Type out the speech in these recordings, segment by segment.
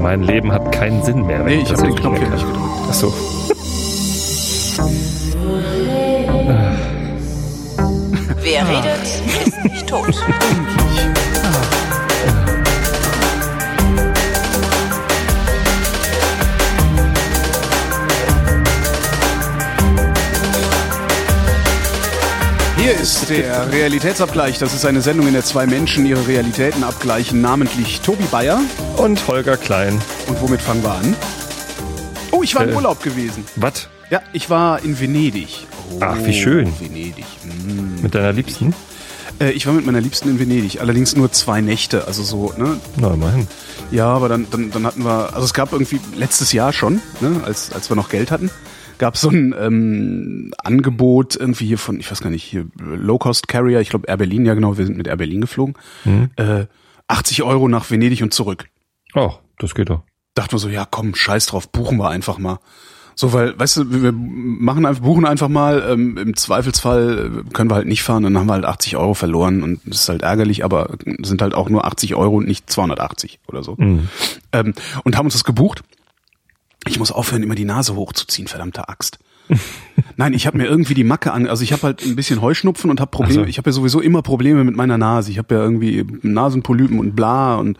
Mein Leben hat keinen Sinn mehr. Nee, ich habe den Knopf hier nicht gedrückt. Ach so. Wer redet, ist nicht tot. Hier ist der Realitätsabgleich. Das ist eine Sendung, in der zwei Menschen ihre Realitäten abgleichen, namentlich Tobi Bayer. Und Holger Klein. Und womit fangen wir an? Oh, ich war im Äh. Urlaub gewesen. Was? Ja, ich war in Venedig. Oh, Ach, wie schön. Venedig. Mm. Mit deiner Liebsten? Äh, ich war mit meiner Liebsten in Venedig. Allerdings nur zwei Nächte. Also so, ne? Na, immerhin. Ja, aber dann, dann, dann hatten wir, also es gab irgendwie letztes Jahr schon, ne, als, als wir noch Geld hatten, gab es so ein ähm, Angebot irgendwie hier von, ich weiß gar nicht, hier Low-Cost-Carrier, ich glaube Air Berlin, ja genau, wir sind mit Air Berlin geflogen, äh, 80 Euro nach Venedig und zurück. Oh, das geht doch. Dachten wir so, ja komm, scheiß drauf, buchen wir einfach mal. So, weil, weißt du, wir machen einfach, buchen einfach mal, ähm, im Zweifelsfall äh, können wir halt nicht fahren, dann haben wir halt 80 Euro verloren und das ist halt ärgerlich, aber sind halt auch nur 80 Euro und nicht 280 oder so. Ähm, und haben uns das gebucht. Ich muss aufhören, immer die Nase hochzuziehen, verdammte Axt. Nein, ich habe mir irgendwie die Macke an, also ich habe halt ein bisschen Heuschnupfen und habe Probleme. Ach so. Ich habe ja sowieso immer Probleme mit meiner Nase. Ich habe ja irgendwie Nasenpolypen und bla und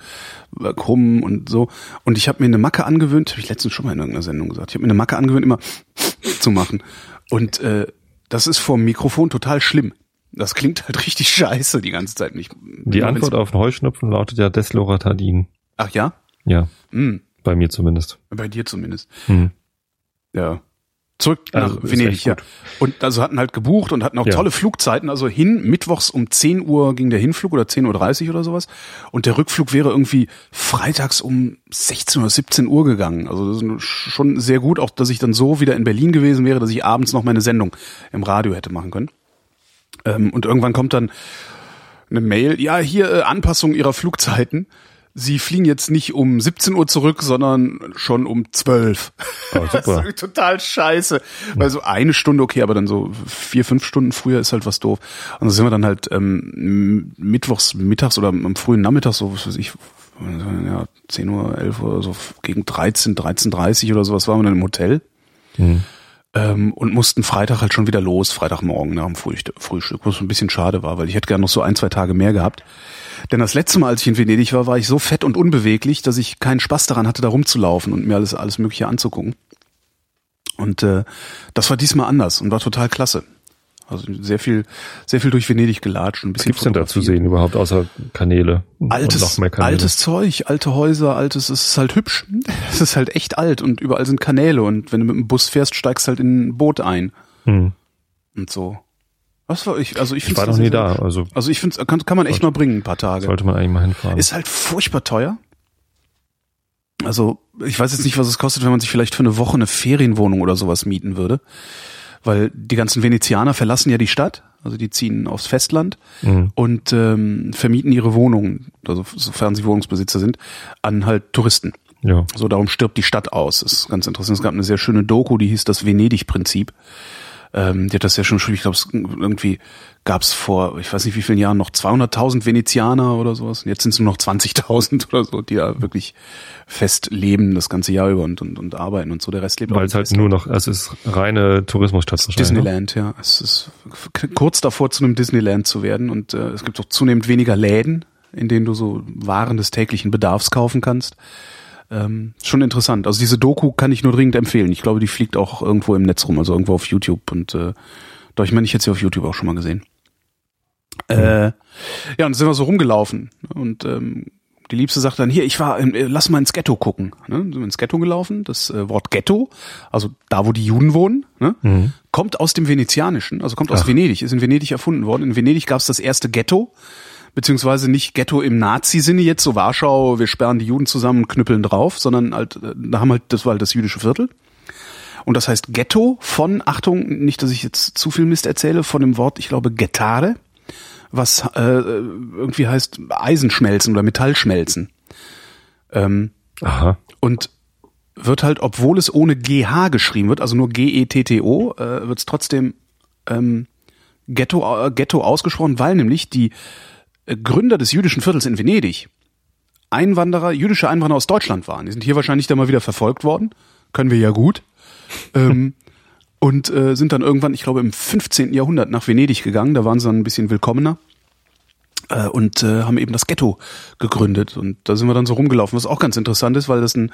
äh, krumm und so. Und ich habe mir eine Macke angewöhnt, habe ich letztens schon mal in irgendeiner Sendung gesagt. Ich habe mir eine Macke angewöhnt, immer zu machen. Und äh, das ist vor dem Mikrofon total schlimm. Das klingt halt richtig scheiße die ganze Zeit. Nicht. Die Antwort auf den Heuschnupfen lautet ja Desloratadin. Ach ja? Ja, Hm, bei mir zumindest. bei dir zumindest. Hm. Ja. Zurück nach Also, ist Venedig, ja. Und also hatten halt gebucht und hatten auch Ja. tolle Flugzeiten. Also hin, mittwochs um 10 Uhr ging der Hinflug oder 10.30 Uhr oder sowas. Und der Rückflug wäre irgendwie freitags um 16 oder 17 Uhr gegangen. Also das ist schon sehr gut, auch dass ich dann so wieder in Berlin gewesen wäre, dass ich abends noch meine Sendung im Radio hätte machen können. Ähm, und irgendwann kommt dann eine Mail, ja, hier äh, Anpassung ihrer Flugzeiten. Sie fliegen jetzt nicht um 17 Uhr zurück, sondern schon um 12. Oh, Das ist total scheiße. Weil so eine Stunde okay, aber dann so vier, fünf Stunden früher ist halt was doof. Und dann sind wir dann halt ähm, mittwochs, mittags oder am frühen Nachmittag, so was weiß ich, ja, 10 Uhr, 11 Uhr, so gegen 13, 13.30 oder sowas waren wir dann im Hotel. Ähm, und mussten Freitag halt schon wieder los, Freitagmorgen nach dem Frühstück, was ein bisschen schade war, weil ich hätte gerne noch so ein, zwei Tage mehr gehabt. Denn das letzte Mal, als ich in Venedig war, war ich so fett und unbeweglich, dass ich keinen Spaß daran hatte, da rumzulaufen und mir alles, alles Mögliche anzugucken. Und äh, das war diesmal anders und war total klasse. Also sehr viel, sehr viel durch Venedig gelatscht und ein Was bisschen gibt's denn da zu sehen überhaupt, außer Kanäle? Und Altes, noch mehr Kanäle. altes Zeug, alte Häuser, altes, es ist halt hübsch. Es ist halt echt alt und überall sind Kanäle und wenn du mit dem Bus fährst, steigst halt in ein Boot ein Hm. und so. Was war ich? Also ich Ich finde war noch nie da, also Also ich finde, kann, kann man echt mal bringen, ein paar Tage. sollte man eigentlich mal hinfahren. Ist halt furchtbar teuer. Also ich weiß jetzt nicht, was es kostet, wenn man sich vielleicht für eine Woche eine Ferienwohnung oder sowas mieten würde. Weil die ganzen Venezianer verlassen ja die Stadt, also die ziehen aufs Festland Mhm. und ähm, vermieten ihre Wohnungen, also sofern sie Wohnungsbesitzer sind, an halt Touristen. ja. So, darum stirbt die Stadt aus. Das ist ganz interessant. Es gab eine sehr schöne Doku, die hieß das Venedig-Prinzip. Ähm, die hat das ja schon, ich glaube, irgendwie gab es vor, ich weiß nicht wie vielen Jahren, noch 200.000 Venezianer oder sowas. Und jetzt sind es nur noch 20.000 oder so, die da wirklich fest leben das ganze Jahr über und, und, und arbeiten und so. Der Rest lebt Weil auch es halt nur noch, es ist reine Tourismusstadt. ne? Disneyland, ja. Es ist kurz davor, zu einem Disneyland zu werden. Und äh, es gibt auch zunehmend weniger Läden, in denen du so Waren des täglichen Bedarfs kaufen kannst. Ähm, schon interessant. Also diese Doku kann ich nur dringend empfehlen. Ich glaube, die fliegt auch irgendwo im Netz rum, also irgendwo auf YouTube. Und äh, doch, ich meine, ich hätte sie auf YouTube auch schon mal gesehen. Äh, ja, und sind wir so rumgelaufen. Und ähm, die Liebste sagt dann, hier, ich war, im, äh, lass mal ins Ghetto gucken. Ne? Sind wir ins Ghetto gelaufen. Das äh, Wort Ghetto, also da, wo die Juden wohnen, ne? Mhm. kommt aus dem Venezianischen, also kommt aus Ach. Venedig, ist in Venedig erfunden worden. In Venedig gab es das erste Ghetto, beziehungsweise nicht Ghetto im Nazi-Sinne jetzt, so Warschau, wir sperren die Juden zusammen und knüppeln drauf, sondern halt, äh, da haben halt, das war halt das jüdische Viertel. Und das heißt Ghetto von, Achtung, nicht, dass ich jetzt zu viel Mist erzähle, von dem Wort, ich glaube, Gettare, was äh, irgendwie heißt Eisenschmelzen oder Metallschmelzen. Ähm, Aha. und wird halt, obwohl es ohne GH geschrieben wird, also nur G-E-T-T-O, äh, wird es trotzdem ähm, Ghetto, äh, Ghetto ausgesprochen, weil nämlich die Gründer des jüdischen Viertels in Venedig Einwanderer, jüdische Einwanderer aus Deutschland waren. Die sind hier wahrscheinlich dann mal wieder verfolgt worden. Können wir ja gut. ähm, und äh, sind dann irgendwann, ich glaube, im 15. Jahrhundert nach Venedig gegangen. Da waren sie dann ein bisschen willkommener äh, und äh, haben eben das Ghetto gegründet. Und da sind wir dann so rumgelaufen, was auch ganz interessant ist, weil das einen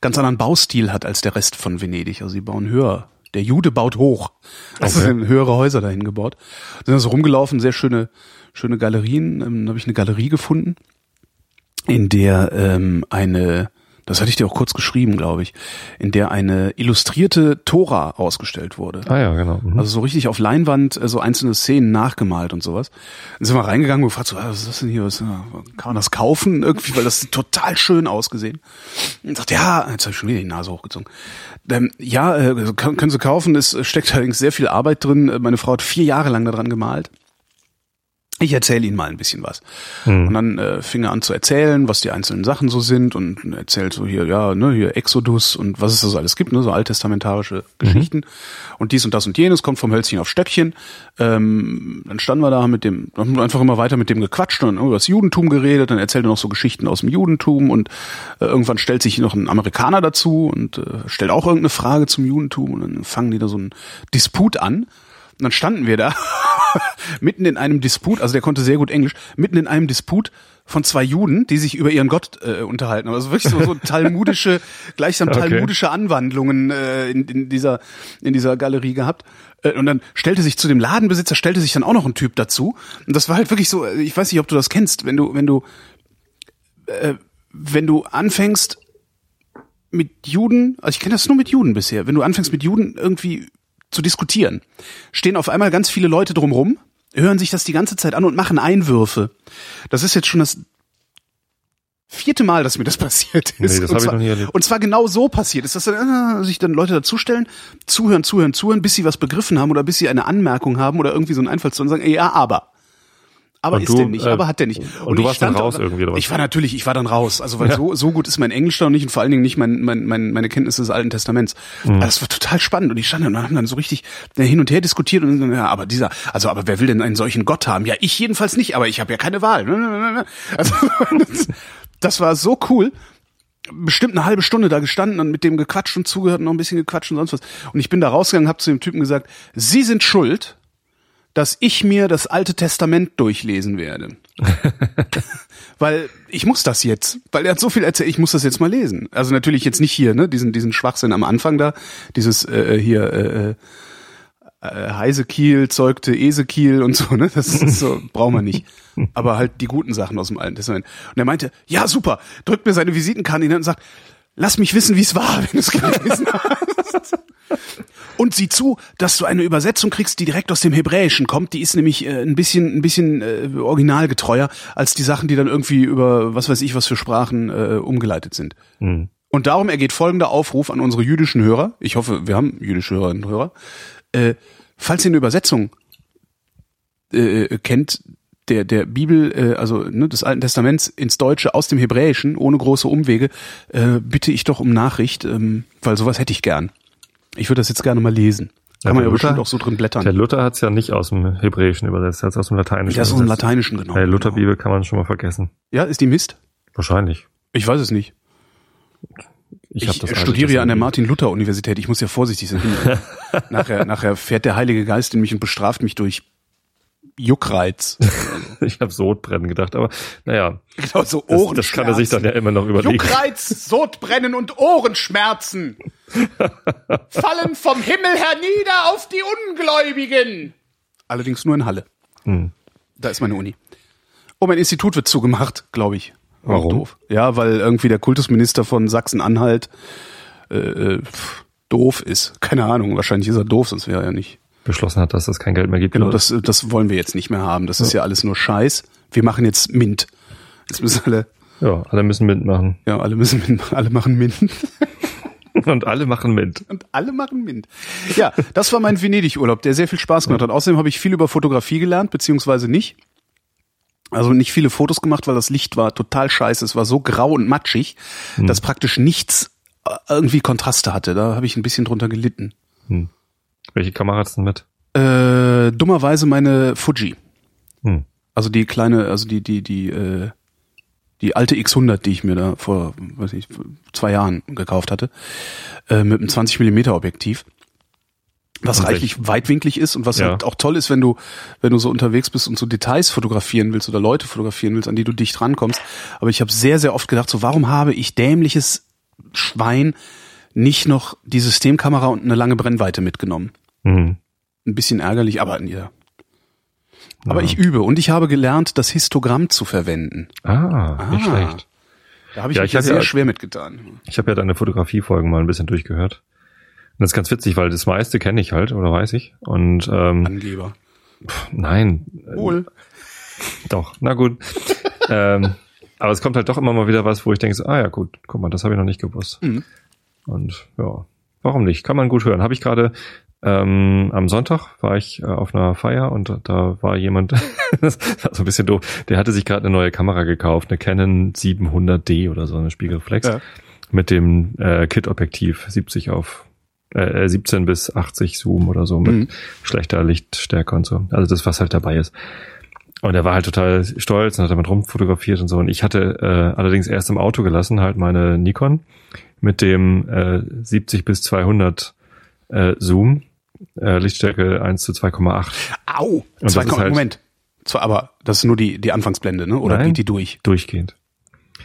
ganz anderen Baustil hat als der Rest von Venedig. Also sie bauen höher. Der Jude baut hoch. Also okay. sind höhere Häuser dahin gebaut. Sind da so rumgelaufen, sehr schöne, schöne Galerien. Ähm, dann habe ich eine Galerie gefunden, in der ähm, eine das hatte ich dir auch kurz geschrieben, glaube ich, in der eine illustrierte Tora ausgestellt wurde. Ah ja, genau. Mhm. Also so richtig auf Leinwand äh, so einzelne Szenen nachgemalt und sowas. Dann sind wir reingegangen und gefragt so, ah, was ist das denn hier? Was, kann man das kaufen irgendwie? Weil das total schön ausgesehen. Und sagte, ja, jetzt habe ich schon wieder die Nase hochgezogen. Ähm, ja, äh, können Sie kaufen. Es steckt allerdings sehr viel Arbeit drin. Meine Frau hat vier Jahre lang daran gemalt ich erzähle Ihnen mal ein bisschen was. Hm. Und dann äh, fing er an zu erzählen, was die einzelnen Sachen so sind und erzählt so hier, ja, ne, hier Exodus und was es da so alles gibt, ne, so alttestamentarische Geschichten. Mhm. Und dies und das und jenes kommt vom Hölzchen auf Stöckchen. Ähm, dann standen wir da mit dem, haben einfach immer weiter mit dem gequatscht und über das Judentum geredet, dann erzählt er noch so Geschichten aus dem Judentum und äh, irgendwann stellt sich noch ein Amerikaner dazu und äh, stellt auch irgendeine Frage zum Judentum und dann fangen die da so einen Disput an. Und dann standen wir da mitten in einem Disput, also der konnte sehr gut Englisch, mitten in einem Disput von zwei Juden, die sich über ihren Gott äh, unterhalten. Also wirklich so, so talmudische, gleichsam okay. talmudische Anwandlungen äh, in, in dieser in dieser Galerie gehabt. Äh, und dann stellte sich zu dem Ladenbesitzer stellte sich dann auch noch ein Typ dazu. Und das war halt wirklich so. Äh, Ich weiß nicht, ob du das kennst, wenn du wenn du äh, wenn du anfängst mit Juden, also ich kenne das nur mit Juden bisher, wenn du anfängst mit Juden irgendwie zu diskutieren. Stehen auf einmal ganz viele Leute drumrum, hören sich das die ganze Zeit an und machen Einwürfe. Das ist jetzt schon das vierte Mal, dass mir das passiert ist. Nee, das und, zwar, ich noch nie erlebt. und zwar genau so passiert ist, dass dann, äh, sich dann Leute dazustellen, zuhören, zuhören, zuhören, bis sie was begriffen haben oder bis sie eine Anmerkung haben oder irgendwie so einen Einfall zu sagen, ey, ja, aber aber und ist du, der nicht, äh, aber hat der nicht. Und, und du warst dann raus da, irgendwie oder Ich war natürlich, ich war dann raus, also weil ja. so so gut ist mein Englisch da nicht und vor allen Dingen nicht mein, mein, mein meine Kenntnisse des Alten Testaments. Mhm. das war total spannend und ich stand da und haben dann so richtig hin und her diskutiert und dann, ja, aber dieser, also aber wer will denn einen solchen Gott haben? Ja, ich jedenfalls nicht, aber ich habe ja keine Wahl. Also das, das war so cool bestimmt eine halbe Stunde da gestanden und mit dem gequatscht und zugehört und noch ein bisschen gequatscht und sonst was. Und ich bin da rausgegangen, habe zu dem Typen gesagt, Sie sind schuld, dass ich mir das Alte Testament durchlesen werde. weil ich muss das jetzt, weil er hat so viel erzählt, ich muss das jetzt mal lesen. Also natürlich jetzt nicht hier, ne, diesen diesen Schwachsinn am Anfang da, dieses äh, hier äh, äh, Heisekiel zeugte Esekiel und so, ne? Das ist so, brauchen wir nicht. Aber halt die guten Sachen aus dem Alten Testament. Und er meinte, ja super, drückt mir seine Visitenkarte hin und sagt, lass mich wissen, wie es war, wenn du es gelesen hast. Und sieh zu, dass du eine Übersetzung kriegst, die direkt aus dem Hebräischen kommt. Die ist nämlich äh, ein bisschen, ein bisschen äh, originalgetreuer als die Sachen, die dann irgendwie über was weiß ich was für Sprachen äh, umgeleitet sind. Mhm. Und darum ergeht folgender Aufruf an unsere jüdischen Hörer. Ich hoffe, wir haben jüdische Hörerinnen und Hörer. Äh, falls ihr eine Übersetzung äh, äh kennt, der der Bibel, äh, also ne, des Alten Testaments ins Deutsche aus dem Hebräischen ohne große Umwege, äh, bitte ich doch um Nachricht, ähm, weil sowas hätte ich gern. Ich würde das jetzt gerne mal lesen. Kann ja, man ja Luther, bestimmt auch so drin blättern. Der Luther hat es ja nicht aus dem Hebräischen übersetzt, er hat es aus dem Lateinischen. Ja, aus dem Lateinischen, genau. Der Luther-Bibel genau. kann man schon mal vergessen. Ja, ist die Mist? Wahrscheinlich. Ich weiß es nicht. Ich, ich studiere ja an der Martin-Luther-Universität. Ich muss ja vorsichtig sein. nachher, nachher fährt der Heilige Geist in mich und bestraft mich durch Juckreiz. ich habe Sodbrennen gedacht, aber naja. Genau, so Ohrenschmerzen. Das, das kann er sich dann ja immer noch überlegen. Juckreiz, Sodbrennen und Ohrenschmerzen fallen vom Himmel hernieder auf die Ungläubigen. Allerdings nur in Halle. Hm. Da ist meine Uni. Oh, mein Institut wird zugemacht, glaube ich. Warum? Doof. Ja, weil irgendwie der Kultusminister von Sachsen-Anhalt äh, äh doof ist. Keine Ahnung, wahrscheinlich ist er doof, sonst wäre er ja nicht beschlossen hat, dass es kein Geld mehr gibt. Genau, das, das wollen wir jetzt nicht mehr haben. Das ja. ist ja alles nur Scheiß. Wir machen jetzt Mint. Jetzt müssen alle. Ja, alle müssen Mint machen. Ja, alle müssen Mint machen. Alle machen Mint. Und alle machen Mint. Und alle machen Mint. Ja, das war mein Venedig-Urlaub, der sehr viel Spaß gemacht hat. Außerdem habe ich viel über Fotografie gelernt, beziehungsweise nicht. Also nicht viele Fotos gemacht, weil das Licht war total scheiße. Es war so grau und matschig, hm. dass praktisch nichts äh, irgendwie Kontraste hatte. Da habe ich ein bisschen drunter gelitten. Hm. Welche Kamera hat's denn mit? Äh, dummerweise meine Fuji. Hm. Also die kleine, also die, die, die, äh, Die alte X100, die ich mir da vor, weiß ich, zwei Jahren gekauft hatte, äh, mit einem 20 Millimeter Objektiv. Was reichlich weitwinklig ist und was Ja. halt auch toll ist, wenn du, wenn du so unterwegs bist und so Details fotografieren willst oder Leute fotografieren willst, an die du dicht rankommst. Aber ich habe sehr, sehr oft gedacht, so warum habe ich dämliches Schwein nicht noch die Systemkamera und eine lange Brennweite mitgenommen? Mhm. Ein bisschen ärgerlich, aber ja. Aber Ja. ich übe und ich habe gelernt, das Histogramm zu verwenden. Ah, nicht Ah. schlecht. Da habe ich Ja, mich ich ja sehr ja- schwer mitgetan. Ich habe ja deine Fotografiefolgen mal ein bisschen durchgehört. Und das ist ganz witzig, weil das meiste kenne ich halt oder weiß ich. Und ähm, Angeber. nein, äh, Wohl. doch, na gut. ähm, aber es kommt halt doch immer mal wieder was, wo ich denke, so, ah ja gut, guck mal, das habe ich noch nicht gewusst. Mhm. Und ja, warum nicht? Kann man gut hören. Habe ich gerade ähm, am Sonntag war ich äh, auf einer Feier und da war jemand, das war so ein bisschen doof, der hatte sich gerade eine neue Kamera gekauft, eine Canon 700D oder so, eine Spiegelreflex Ja. mit dem äh, Kit-Objektiv 70 auf äh, 17 bis 80 Zoom oder so mit Mhm. schlechter Lichtstärke und so. Also das, was halt dabei ist. Und er war halt total stolz und hat damit rumfotografiert und so. Und ich hatte äh, allerdings erst im Auto gelassen halt meine Nikon mit dem äh, 70 bis 200 äh, Zoom, äh, Lichtstärke 1 zu 2,8 Au! Zwei, ist halt- Moment. Zwar, aber das ist nur die, die Anfangsblende, ne? Oder Nein. geht die durch? durchgehend.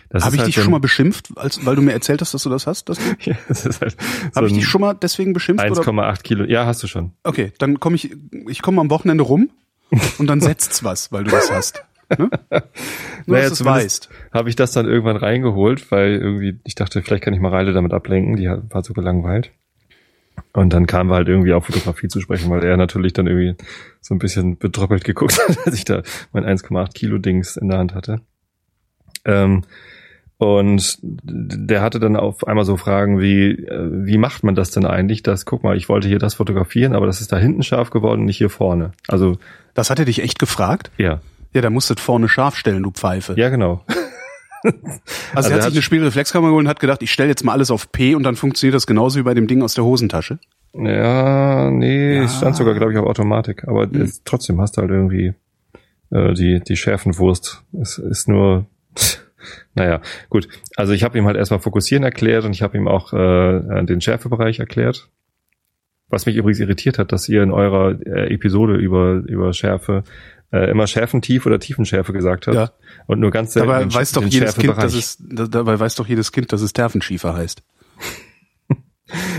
Das Habe ich halt dich schon mal beschimpft, als, weil du mir erzählt hast, dass du das hast? Das Ja, das ist halt so Habe ich dich schon mal deswegen beschimpft? Oder? 1,8 Kilo. Ja, hast du schon. Okay, dann komme ich, ich komme am Wochenende rum und dann setzt's was, weil du das hast. Ne? Nur, Naja, dass du weißt. Habe ich das dann irgendwann reingeholt, weil irgendwie, ich dachte, vielleicht kann ich Mareile damit ablenken, die war so gelangweilt. Und dann kamen wir halt irgendwie auf Fotografie zu sprechen, weil er natürlich dann irgendwie so ein bisschen betröppelt geguckt hat, als ich da mein 1,8 Kilo Dings in der Hand hatte. Ähm, und der hatte dann auf einmal so Fragen wie, äh, wie macht man das denn eigentlich? Das, guck mal, ich wollte hier das fotografieren, aber das ist da hinten scharf geworden, nicht hier vorne. Also, Das hat er dich echt gefragt? ja. Ja, da musstet vorne scharf stellen, du Pfeife. Ja, genau. also, also er er hat sich hat- eine Spiegelreflexkamera geholt und hat gedacht, ich stelle jetzt mal alles auf P und dann funktioniert das genauso wie bei dem Ding aus der Hosentasche. Ja, nee, Ja. es stand sogar, glaube ich, auf Automatik. Aber Hm. es, trotzdem hast du halt irgendwie äh, die, die Schärfenwurst. Es ist nur, naja, gut. Also ich habe ihm halt erstmal Fokussieren erklärt und ich habe ihm auch äh, den Schärfebereich erklärt. Was mich übrigens irritiert hat, dass ihr in eurer äh, Episode über, über Schärfe äh, immer Schärfentief oder Tiefenschärfe gesagt habt. Ja. Und nur ganz selten Dabei den, weiß doch jedes Kind, dass es, da- dabei weiß doch jedes Kind, dass es Terfenschiefer heißt.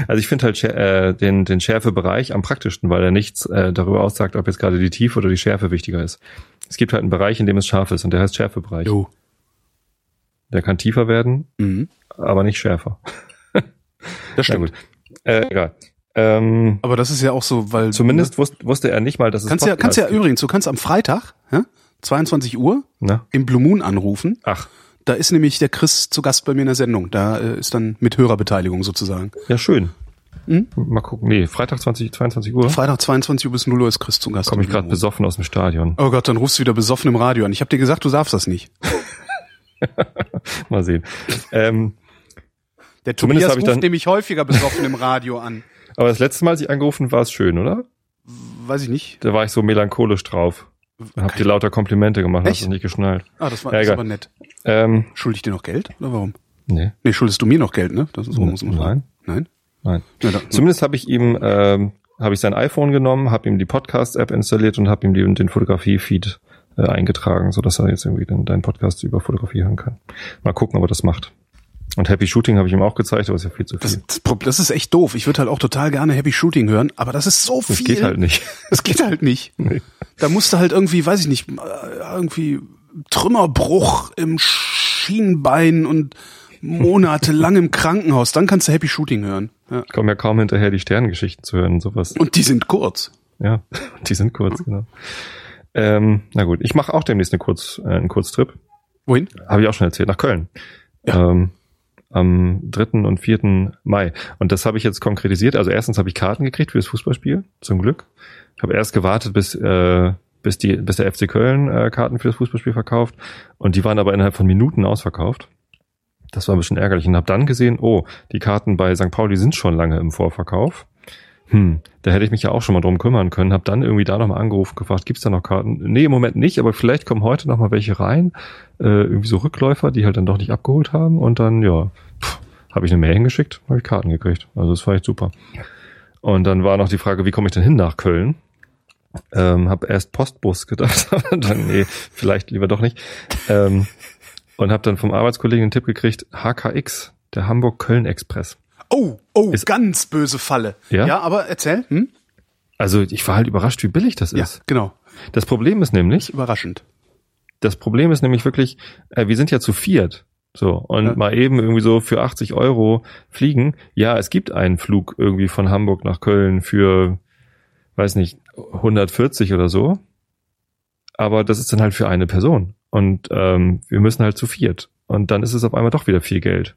Also ich finde halt äh, den, den Schärfebereich am praktischsten, weil er nichts äh, darüber aussagt, ob jetzt gerade die Tiefe oder die Schärfe wichtiger ist. Es gibt halt einen Bereich, in dem es scharf ist und der heißt Schärfebereich. Jo. Der kann tiefer werden, Mhm. aber nicht schärfer. Das stimmt. Äh, egal. Ähm, Aber das ist ja auch so, weil zumindest wusste, wusste er nicht mal, dass es kannst ja, kannst ja Podcasts übrigens, du kannst am Freitag, ja, 22 Uhr gibt. Na? im Blue Moon anrufen. Ach, Da ist nämlich der Chris zu Gast bei mir in der Sendung. Da äh, ist dann mit Hörerbeteiligung sozusagen. ja schön. Hm? Mal gucken. Nee, Freitag 20, 22 Uhr. Freitag 22 Uhr bis 0 Uhr ist Chris zu Gast. Komme ich gerade besoffen aus dem Stadion. Oh Gott, dann rufst du wieder besoffen im Radio an. Ich habe dir gesagt, du darfst das nicht. Mal sehen. ähm, Der Tobias hab ich ruft dann- nämlich häufiger besoffen im Radio an. aber das letzte Mal, als ich angerufen war, es schön, oder? Weiß ich nicht. Da war ich so melancholisch drauf. Hab dir lauter Komplimente gemacht, hast Echt? du nicht geschnallt. Ah, das war Ja, das aber nett. Ähm, Schulde ich dir noch Geld? Oder warum? nee, Nee, schuldest du mir noch Geld, ne? Das ist so muss man Nein. sagen. Nein? nein. Ja, da, Zumindest habe ich ihm, ähm, habe ich sein iPhone genommen, habe ihm die Podcast-App installiert und habe ihm die, den Fotografie-Feed äh, eingetragen, so dass er jetzt irgendwie den, deinen Podcast über Fotografie hören kann. Mal gucken, ob er das macht. Und Happy Shooting habe ich ihm auch gezeigt, aber ist ja viel zu viel. das, das, ist echt doof. Ich würde halt auch total gerne Happy Shooting hören, aber das ist so viel. Das geht halt nicht. Das geht halt nicht. Nee. Da musst du halt irgendwie, weiß ich nicht, äh, irgendwie Trümmerbruch im Schienbein und monatelang im Krankenhaus. Dann kannst du Happy Shooting hören. Ja. Ich komme ja kaum hinterher, die Sternengeschichten zu hören und sowas. Und die sind kurz. Ja, die sind kurz, genau. Ähm, na gut, ich mache auch demnächst eine Kurz, äh, einen Kurztrip. Wohin? Habe ich auch schon erzählt, nach Köln. Ja. Ähm, am 3. und 4. Mai. Und das habe ich jetzt konkretisiert. Also erstens habe ich Karten gekriegt für das Fußballspiel, zum Glück. Ich habe erst gewartet, bis, äh, bis, die, bis der FC Köln äh, Karten für das Fußballspiel verkauft. Und die waren aber innerhalb von Minuten ausverkauft. Das war ein bisschen ärgerlich. Und habe dann gesehen, oh, die Karten bei St. Pauli sind schon lange im Vorverkauf. Hm, da hätte ich mich ja auch schon mal drum kümmern können. Hab dann irgendwie da nochmal angerufen, gefragt, gibt's da noch Karten? Nee, im Moment nicht, aber vielleicht kommen heute noch mal welche rein. Äh, irgendwie so Rückläufer, die halt dann doch nicht abgeholt haben. Und dann, ja, habe ich eine Mail hingeschickt, habe ich Karten gekriegt. Also das war echt super. Und dann war noch die Frage, wie komme ich denn hin nach Köln? Ähm, habe erst Postbus gedacht, aber dann, nee, vielleicht lieber doch nicht. Ähm, und habe dann vom Arbeitskollegen einen Tipp gekriegt, HKX, der Hamburg-Köln-Express. Oh, oh, Ist- ganz böse Falle. Ja? ja aber erzähl. Hm? Also ich war halt überrascht, wie billig das Ja, ist. genau. Das Problem ist nämlich, Überraschend. das Problem ist nämlich wirklich, äh, wir sind ja zu viert. So, und Ja. mal eben irgendwie so für 80 Euro fliegen. Ja, es gibt einen Flug irgendwie von Hamburg nach Köln für, weiß nicht, 140 oder so. Aber das ist dann halt für eine Person. Und ähm, wir müssen halt zu viert. Und dann ist es auf einmal doch wieder viel Geld.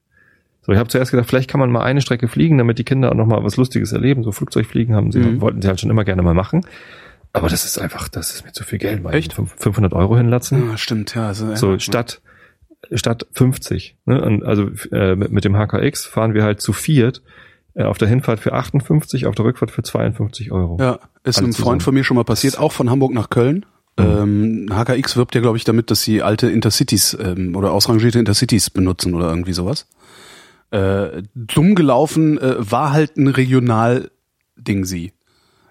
So, ich habe zuerst gedacht, vielleicht kann man mal eine Strecke fliegen, damit die Kinder auch noch mal was Lustiges erleben. So Flugzeugfliegen haben sie, Mhm. wollten sie halt schon immer gerne mal machen. Aber das ist einfach, das ist mir zu viel Geld. Echt? eben fünf- 500 Euro hinlatzen. Ja, stimmt, ja. Also. So statt statt 50. Ne? Und also äh, mit, mit dem HKX fahren wir halt zu viert äh, auf der Hinfahrt für 58, auf der Rückfahrt für 52 Euro. Ja, ist Alles einem zusammen. Freund von mir schon mal passiert, auch von Hamburg nach Köln. Ähm, HKX wirbt ja, glaube ich, damit, dass sie alte Intercities ähm, oder ausrangierte Intercities benutzen oder irgendwie sowas. Äh, dumm gelaufen äh, war halt ein Regional-Ding sie,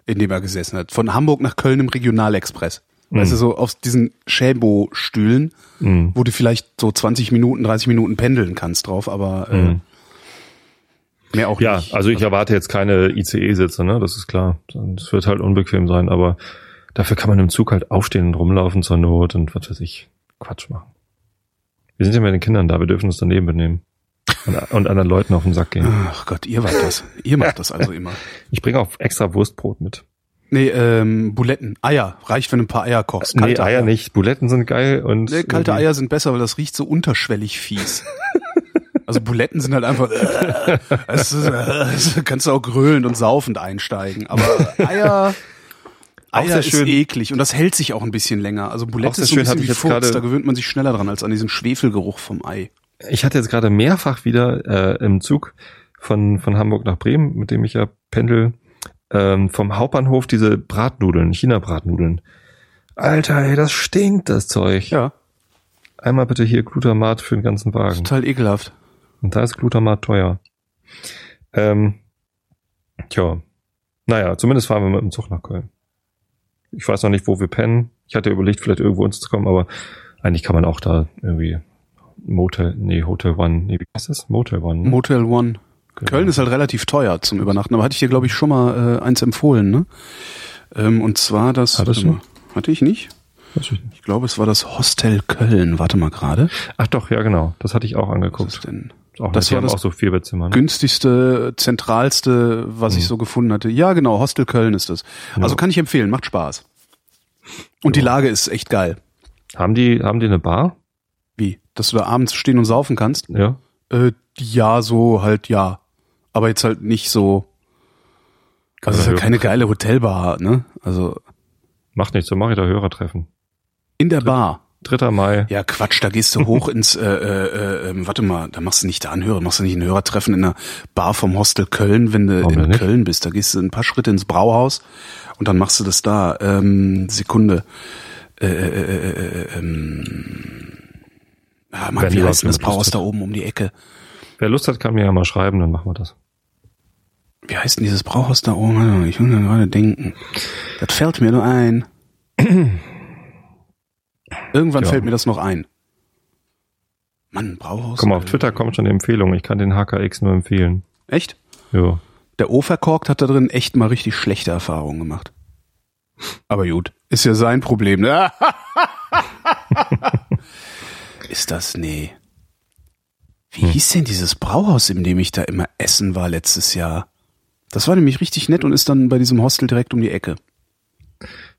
in dem er gesessen hat. Von Hamburg nach Köln im Regionalexpress. Weißt du, so auf diesen Schäbo-Stühlen, Mhm. wo du vielleicht so 20 Minuten, 30 Minuten pendeln kannst drauf, aber äh, Mhm. mehr auch Ja, nicht. also ich erwarte jetzt keine ICE-Sitze, ne? Das ist klar. Das wird halt unbequem sein, aber dafür kann man im Zug halt aufstehen und rumlaufen zur Not und was weiß ich, Quatsch machen. Wir sind ja mit den Kindern da, wir dürfen uns daneben benehmen. Und, anderen Leuten auf den Sack gehen. Ach Gott, ihr wart das. Ihr macht das also immer. Ich bringe auch extra Wurstbrot mit. Nee, ähm, Buletten. Eier. Reicht, wenn du ein paar Eier kochst. nee, Eier nicht. Buletten sind geil und Nee, kalte irgendwie- Eier sind besser, weil das riecht so unterschwellig fies. Also Buletten sind halt einfach, äh, es ist, äh, kannst du auch gröhlend und saufend einsteigen. Aber Eier, Auch Eier ist schön. eklig und das hält sich auch ein bisschen länger. Also Bulette ist so ein bisschen wie Furz, da gewöhnt man sich schneller dran als an diesen Schwefelgeruch vom Ei. Ich hatte jetzt gerade mehrfach wieder äh, im Zug von, von Hamburg nach Bremen, mit dem ich ja pendel, ähm, vom Hauptbahnhof diese Bratnudeln, China-Bratnudeln. Alter, ey, das stinkt, das Zeug. Ja, Einmal bitte hier Glutamat für den ganzen Wagen. total ekelhaft. Und da ist Glutamat teuer. Ähm, tja. Naja, zumindest fahren wir mit dem Zug nach Köln. Ich weiß noch nicht, wo wir pennen. Ich hatte überlegt, vielleicht irgendwo uns zu kommen, aber eigentlich kann man auch da irgendwie Motel, nee, Hotel One, nee, wie heißt das? Motel One. ne? Motel One. Genau. Köln ist halt relativ teuer zum Übernachten, aber hatte ich dir, glaube ich, schon mal äh, eins empfohlen, ne? Ähm, und zwar das. Hattest warte du? mal. Hatte ich nicht? Ich nicht. Ich glaube, es war das Hostel Köln. Warte mal gerade. Ach doch, ja genau. Das hatte ich auch Was angeguckt. ist denn? Auch, Das die war das auch so vier Bettzimmer. Ne? Günstigste, zentralste, was ich Mhm. so gefunden hatte. Ja, genau, Hostel Köln ist das. Also Ja. kann ich empfehlen, macht Spaß. Und die Ja. Lage ist echt geil. Haben die, haben die eine Bar? Dass du da abends stehen und saufen kannst? Ja. Äh, ja, so halt ja. Aber jetzt halt nicht so. Also es ist halt keine geile Hotelbar, ne? Also Macht nichts, so mache ich da Hörertreffen. in der Bar. 3. Mai. Ja, Quatsch, da gehst du hoch ins, äh, äh, äh, ähm, warte mal, da machst du nicht da einen Hörer, machst du nicht ein Hörertreffen in der Bar vom Hostel Köln, wenn du Warum in nicht? Köln bist. Da gehst du ein paar Schritte ins Brauhaus und dann machst du das da. Ähm, Sekunde. Äh, äh, äh, äh, ähm, ah, Mann, wie heißt denn das hat. da oben um die Ecke? Wer Lust hat, kann mir ja mal schreiben, dann machen wir das. Wie heißt denn dieses Brauhaus da oben? Mal, Ich will mir gerade denken. Das fällt mir nur ein. Irgendwann Ja. fällt mir das noch ein. Mann, Brauhaus. Guck mal, auf Twitter kommt schon eine Empfehlung. Ich kann den HKX nur empfehlen. Echt? Ja. Der O-Verkorkt hat da drin echt mal richtig schlechte Erfahrungen gemacht. Aber gut, ist ja sein Problem. Ne? ist das? Nee. Wie hieß denn dieses Brauhaus, in dem ich da immer essen war letztes Jahr? Das war nämlich richtig nett und ist dann bei diesem Hostel direkt um die Ecke.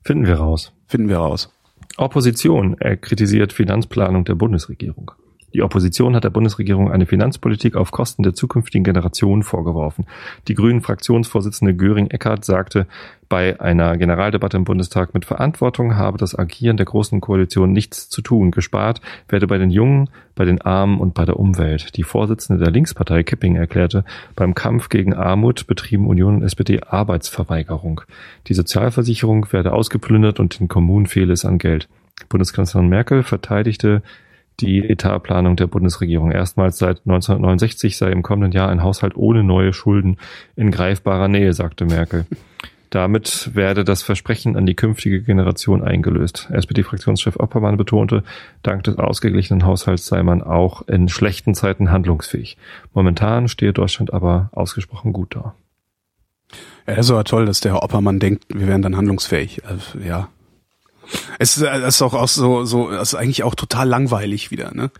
Finden wir raus. Finden wir raus. Opposition er kritisiert Finanzplanung der Bundesregierung. Die Opposition hat der Bundesregierung eine Finanzpolitik auf Kosten der zukünftigen Generationen vorgeworfen. Die grünen Fraktionsvorsitzende Göring-Eckardt sagte bei einer Generaldebatte im Bundestag mit Verantwortung habe das Agieren der Großen Koalition nichts zu tun. Gespart werde bei den Jungen, bei den Armen und bei der Umwelt. Die Vorsitzende der Linkspartei Kipping erklärte, beim Kampf gegen Armut betrieben Union und SPD Arbeitsverweigerung. Die Sozialversicherung werde ausgeplündert und den Kommunen fehle es an Geld. Bundeskanzlerin Merkel verteidigte die Etatplanung der Bundesregierung. Erstmals seit 1969 sei im kommenden Jahr ein Haushalt ohne neue Schulden in greifbarer Nähe, sagte Merkel. Damit werde das Versprechen an die künftige Generation eingelöst. SPD-Fraktionschef Oppermann betonte, dank des ausgeglichenen Haushalts sei man auch in schlechten Zeiten handlungsfähig. Momentan stehe Deutschland aber ausgesprochen gut da. Ja, ist aber toll, dass der Herr Oppermann denkt, wir wären dann handlungsfähig. Also, ja, es ist, es ist auch, auch so, so, es ist eigentlich auch total langweilig wieder, ne?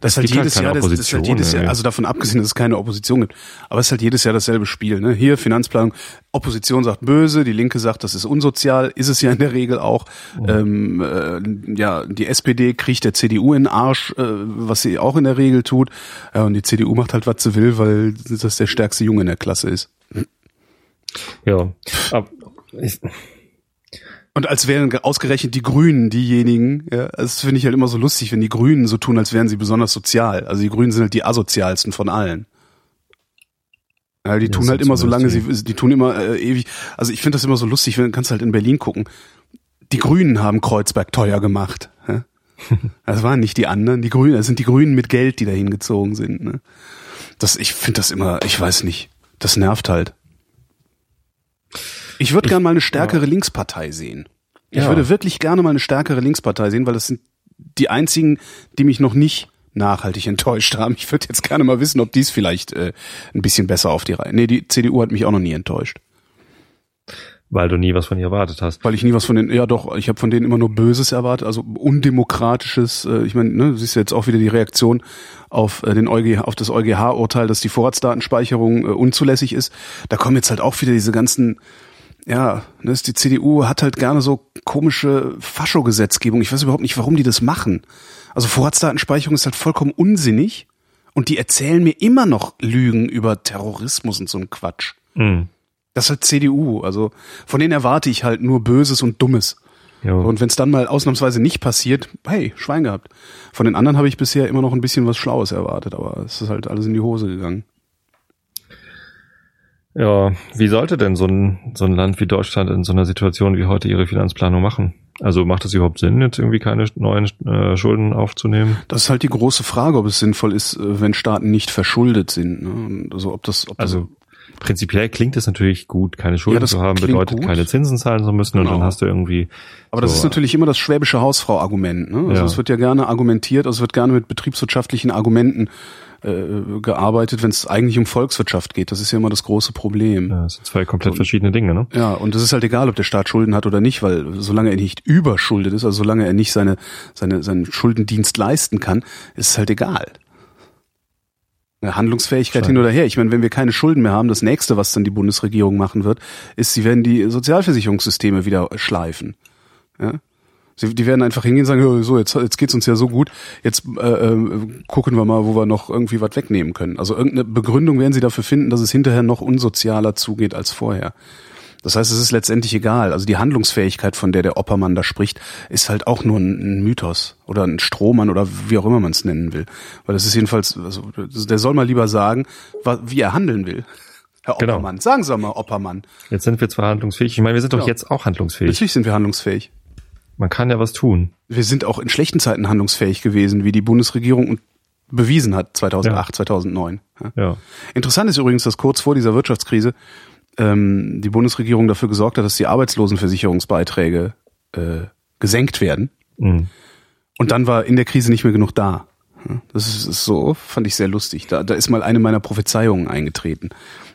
Das ist halt jedes halt Jahr, das, das ist halt jedes Jahr, also davon abgesehen, dass es keine Opposition gibt, aber es ist halt jedes Jahr dasselbe Spiel, ne? Hier Finanzplanung, Opposition sagt böse, die Linke sagt, das ist unsozial, ist es ja in der Regel auch. Mhm. Ähm, äh, ja, die SPD kriegt der CDU in den Arsch, äh, was sie auch in der Regel tut. Ja, und die CDU macht halt, was sie will, weil das der stärkste Junge in der Klasse ist. Ja, aber und als wären ausgerechnet die Grünen diejenigen, ja, das finde ich halt immer so lustig, wenn die Grünen so tun, als wären sie besonders sozial. Also die Grünen sind halt die asozialsten von allen. Ja, die ja, tun halt immer so lange, sie, die tun immer äh, ewig. Also ich finde das immer so lustig, wenn kannst halt in Berlin gucken. Die Grünen haben Kreuzberg teuer gemacht. Ja? Das waren nicht die anderen, die Grünen, das sind die Grünen mit Geld, die da hingezogen sind. Ne? Das, ich finde das immer, ich weiß nicht, das nervt halt. Ich würde gerne mal eine stärkere ja. Linkspartei sehen. Ich ja. würde wirklich gerne mal eine stärkere Linkspartei sehen, weil das sind die einzigen, die mich noch nicht nachhaltig enttäuscht haben. Ich würde jetzt gerne mal wissen, ob dies vielleicht äh, ein bisschen besser auf die Reihe. Nee, die CDU hat mich auch noch nie enttäuscht. Weil du nie was von ihr erwartet hast. Weil ich nie was von denen, ja doch, ich habe von denen immer nur Böses erwartet, also undemokratisches. Äh, ich meine, ne, du siehst ja jetzt auch wieder die Reaktion auf äh, den EuGH, auf das EuGH-Urteil, dass die Vorratsdatenspeicherung äh, unzulässig ist. Da kommen jetzt halt auch wieder diese ganzen ja, das, die CDU hat halt gerne so komische Fascho-Gesetzgebung. Ich weiß überhaupt nicht, warum die das machen. Also Vorratsdatenspeicherung ist halt vollkommen unsinnig und die erzählen mir immer noch Lügen über Terrorismus und so ein Quatsch. Mhm. Das ist halt CDU. Also von denen erwarte ich halt nur Böses und Dummes. Jo. Und wenn es dann mal ausnahmsweise nicht passiert, hey, Schwein gehabt. Von den anderen habe ich bisher immer noch ein bisschen was Schlaues erwartet, aber es ist halt alles in die Hose gegangen. Ja, wie sollte denn so ein, so ein Land wie Deutschland in so einer Situation wie heute ihre Finanzplanung machen? Also macht es überhaupt Sinn, jetzt irgendwie keine neuen äh, Schulden aufzunehmen? Das ist halt die große Frage, ob es sinnvoll ist, äh, wenn Staaten nicht verschuldet sind. Ne? Also ob das, ob also prinzipiell klingt es natürlich gut, keine Schulden ja, zu haben, bedeutet gut. keine Zinsen zahlen zu müssen genau. und dann hast du irgendwie. Aber das ist natürlich immer das schwäbische Hausfrau-Argument. Ne? Also ja. es wird ja gerne argumentiert, also es wird gerne mit betriebswirtschaftlichen Argumenten äh, gearbeitet, wenn es eigentlich um Volkswirtschaft geht. Das ist ja immer das große Problem. Ja, das sind zwei komplett und, verschiedene Dinge, ne? Ja, und es ist halt egal, ob der Staat Schulden hat oder nicht, weil solange er nicht überschuldet ist, also solange er nicht seine, seine, seinen Schuldendienst leisten kann, ist es halt egal. Handlungsfähigkeit Schein. hin oder her. Ich meine, wenn wir keine Schulden mehr haben, das nächste, was dann die Bundesregierung machen wird, ist, sie werden die Sozialversicherungssysteme wieder schleifen. Ja? Sie, die werden einfach hingehen und sagen, so, jetzt, jetzt geht's uns ja so gut, jetzt äh, äh, gucken wir mal, wo wir noch irgendwie was wegnehmen können. Also irgendeine Begründung werden sie dafür finden, dass es hinterher noch unsozialer zugeht als vorher. Das heißt, es ist letztendlich egal. Also die Handlungsfähigkeit, von der der Oppermann da spricht, ist halt auch nur ein, Mythos oder ein Strohmann oder wie auch immer man es nennen will. Weil das ist jedenfalls, also der soll mal lieber sagen, wie er handeln will. Herr genau. Oppermann, sagen Sie mal, Oppermann. Jetzt sind wir zwar handlungsfähig. Ich meine, wir sind doch ja. jetzt auch handlungsfähig. Natürlich sind wir handlungsfähig. Man kann ja was tun. Wir sind auch in schlechten Zeiten handlungsfähig gewesen, wie die Bundesregierung bewiesen hat 2008, ja. 2009. Ja. Interessant ist übrigens, dass kurz vor dieser Wirtschaftskrise ähm, die Bundesregierung dafür gesorgt hat, dass die Arbeitslosenversicherungsbeiträge äh, gesenkt werden. Mhm. Und dann war in der Krise nicht mehr genug da. Das ist, ist so, fand ich sehr lustig. Da, da ist mal eine meiner Prophezeiungen eingetreten,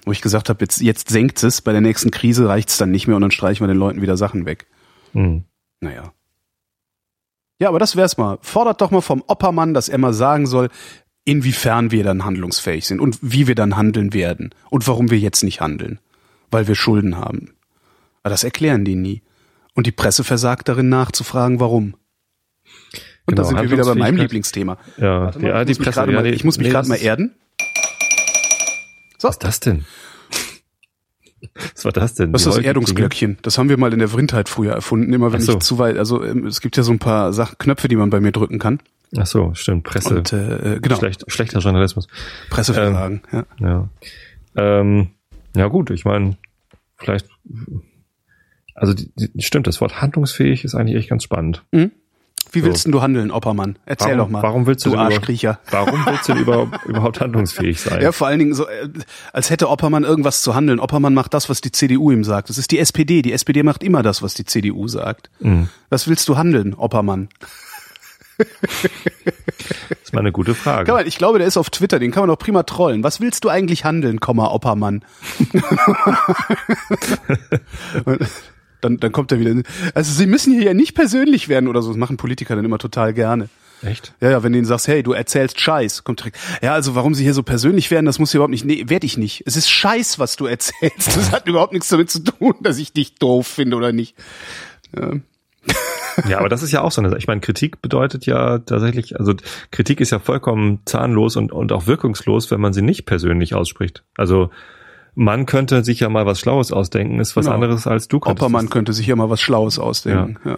wo ich gesagt habe, jetzt, jetzt senkt es, bei der nächsten Krise reicht es dann nicht mehr und dann streichen wir den Leuten wieder Sachen weg. Mhm. Naja. Ja, aber das wär's mal. Fordert doch mal vom Oppermann, dass er mal sagen soll, inwiefern wir dann handlungsfähig sind und wie wir dann handeln werden und warum wir jetzt nicht handeln. Weil wir Schulden haben. Aber das erklären die nie. Und die Presse versagt darin nachzufragen, warum. Und da Genau, sind wir wieder bei meinem. Lieblingsthema. Ja, mal, ah, ich die muss mich Presse. gerade ja, mal, ich muss mich nee, gerade mal erden. So, Was ist das denn? Was war das denn? das ist das? Erdungsglöckchen. Das haben wir mal in der Vrindheit früher erfunden. Immer wenn so. ich zu weit, also ähm, es gibt ja so ein paar Sachen, Knöpfe, die man bei mir drücken kann. Ach so, stimmt. Presse. Und äh, genau, Schlecht, schlechter Journalismus. Presseverlagen. ja. Ja. Ähm, ja gut, ich meine, vielleicht, also die, die, stimmt, das Wort handlungsfähig ist eigentlich echt ganz spannend. Wie willst denn du handeln, Oppermann? Erzähl Warum- doch mal. warum willst du du denn über- Arschkriecher? Warum willst du über, überhaupt handlungsfähig sein? Ja, vor allen Dingen so, äh, als hätte Oppermann irgendwas zu handeln. Oppermann macht das, was die CDU ihm sagt. Das ist die SPD. Die SPD macht immer das, was die CDU sagt. Mhm. Was willst du handeln, Oppermann? Das ist mal eine gute Frage. Man, ich glaube, der ist auf Twitter, den kann man doch prima trollen. Was willst du eigentlich handeln, Komma, Oppermann? Dann, dann kommt er wieder. Also sie müssen hier ja nicht persönlich werden oder so. Das machen Politiker dann immer total gerne. Echt? Ja, ja, wenn du ihnen sagst, hey, du erzählst Scheiß, kommt direkt. Ja, also warum sie hier so persönlich werden, das muss überhaupt nicht. Nee, werd ich nicht. Es ist Scheiß, was du erzählst. Das hat überhaupt nichts damit zu tun, dass ich dich doof finde oder nicht. Ja. Ja, aber das ist ja auch so eine Sache. Ich meine, Kritik bedeutet ja tatsächlich, also Kritik ist ja vollkommen zahnlos und, und auch wirkungslos, wenn man sie nicht persönlich ausspricht. Also man könnte sich ja mal was Schlaues ausdenken, ist was Genau. anderes als du könntest. Oppermann könnte sich ja mal was Schlaues ausdenken. Ja.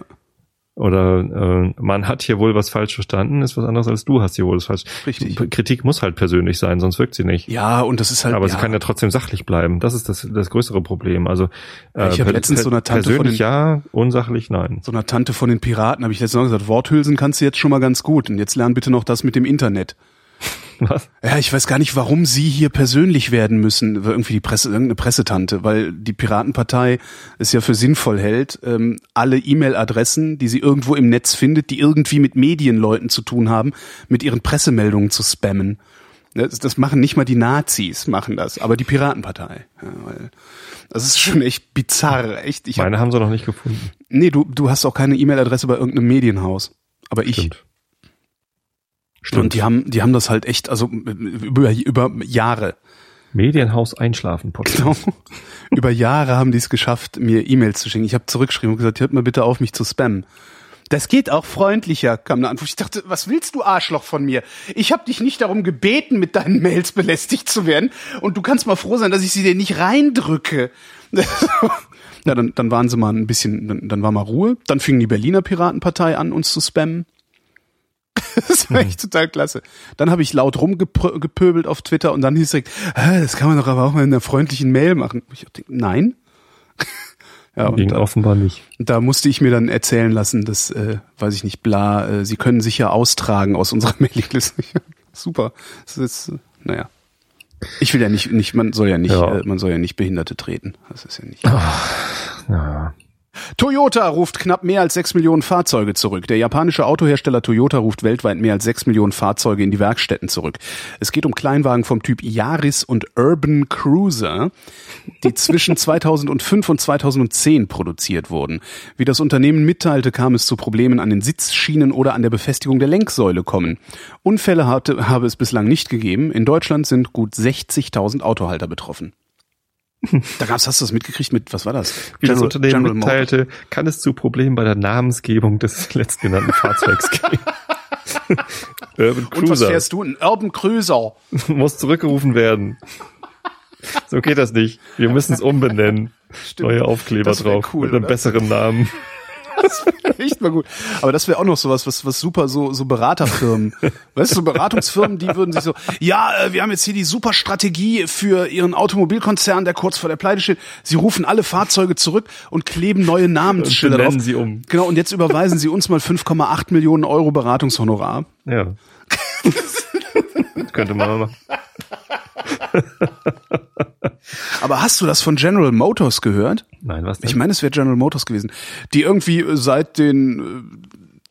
Oder äh, man hat hier wohl was falsch verstanden, ist was anderes als du hast hier wohl was falsch. Richtig. Kritik muss halt persönlich sein, sonst wirkt sie nicht. Ja, und das ist halt. Aber ja. sie kann ja trotzdem sachlich bleiben. Das ist das, das größere Problem. Also äh, Ich hab per- letztens so einer Tante von persönlich den- ja, unsachlich nein. so einer Tante von den Piraten habe ich letztens noch gesagt, Worthülsen kannst du jetzt schon mal ganz gut. Und jetzt lern bitte noch das mit dem Internet. Was? Ja, ich weiß gar nicht, warum sie hier persönlich werden müssen, irgendwie die Presse, irgendeine Pressetante, weil die Piratenpartei es ja für sinnvoll hält, ähm, alle E-Mail-Adressen, die sie irgendwo im Netz findet, die irgendwie mit Medienleuten zu tun haben, mit ihren Pressemeldungen zu spammen. Das, das machen nicht mal die Nazis, machen das, aber die Piratenpartei. Ja, weil das ist schon echt bizarr, echt. Ich hab, Meine haben sie noch nicht gefunden. nee, du, du hast auch keine E-Mail-Adresse bei irgendeinem Medienhaus. Aber ich. Stimmt. Und die haben, die haben das halt echt, also über, über Jahre. Medienhaus einschlafen Podcast. Genau. Über Jahre haben die es geschafft, mir E-Mails zu schicken. Ich habe zurückgeschrieben und gesagt, hört mal bitte auf, mich zu spammen. Das geht auch freundlicher, kam eine Antwort. Ich dachte, was willst du, Arschloch, von mir? Ich habe dich nicht darum gebeten, mit deinen Mails belästigt zu werden. Und du kannst mal froh sein, dass ich sie dir nicht reindrücke. ja, dann, dann waren sie mal ein bisschen, dann, dann war mal Ruhe. Dann fing die Berliner Piratenpartei an, uns zu spammen. Das war echt total klasse. Dann habe ich laut rumgepöbelt auf Twitter und dann hieß es direkt, "Hä, das kann man doch aber auch mal in einer freundlichen Mail machen. Ich dachte, nein. ja, Ging da, offenbar nicht. da musste ich mir dann erzählen lassen, dass, äh, weiß ich nicht, bla, äh, sie können sich ja austragen aus unserer Mailingliste. Super. Das ist, naja. Ich will ja nicht, nicht, man soll ja nicht, Ja. Äh, man soll ja nicht Behinderte treten. Das ist ja nicht. Ja. Toyota ruft knapp mehr als 6 Millionen Fahrzeuge zurück. Der japanische Autohersteller Toyota ruft weltweit mehr als 6 Millionen Fahrzeuge in die Werkstätten zurück. Es geht um Kleinwagen vom Typ Yaris und Urban Cruiser, die zwischen 2005 und 2010 produziert wurden. Wie das Unternehmen mitteilte, kam es zu Problemen an den Sitzschienen oder an der Befestigung der Lenksäule kommen. Unfälle hatte, habe es bislang nicht gegeben. In Deutschland sind gut 60.000 Autohalter betroffen. Da gab's, hast du das mitgekriegt mit, was war das? Wie das Unternehmen General Motors. mitteilte, kann es zu Problemen bei der Namensgebung des letztgenannten Fahrzeugs gehen. Urban Und was Cruiser fährst du? Ein Urban Cruiser. muss zurückgerufen werden. So geht das nicht. Wir müssen es umbenennen. Neue Aufkleber drauf cool, mit einem oder? besseren Namen. Echt mal gut. Aber das wäre auch noch sowas, was, was super so, so Beraterfirmen. weißt du, so Beratungsfirmen, die würden sich so, ja, äh, wir haben jetzt hier die super Strategie für ihren Automobilkonzern, der kurz vor der Pleite steht. Sie rufen alle Fahrzeuge zurück und kleben neue Namensschilder Und drauf. sie um. Genau, und jetzt überweisen sie uns mal 5,8 Millionen Euro Beratungshonorar. Ja. Könnte man machen. Aber hast du das von General Motors gehört? Nein, was denn? Ich meine, es wäre General Motors gewesen, die irgendwie äh, seit den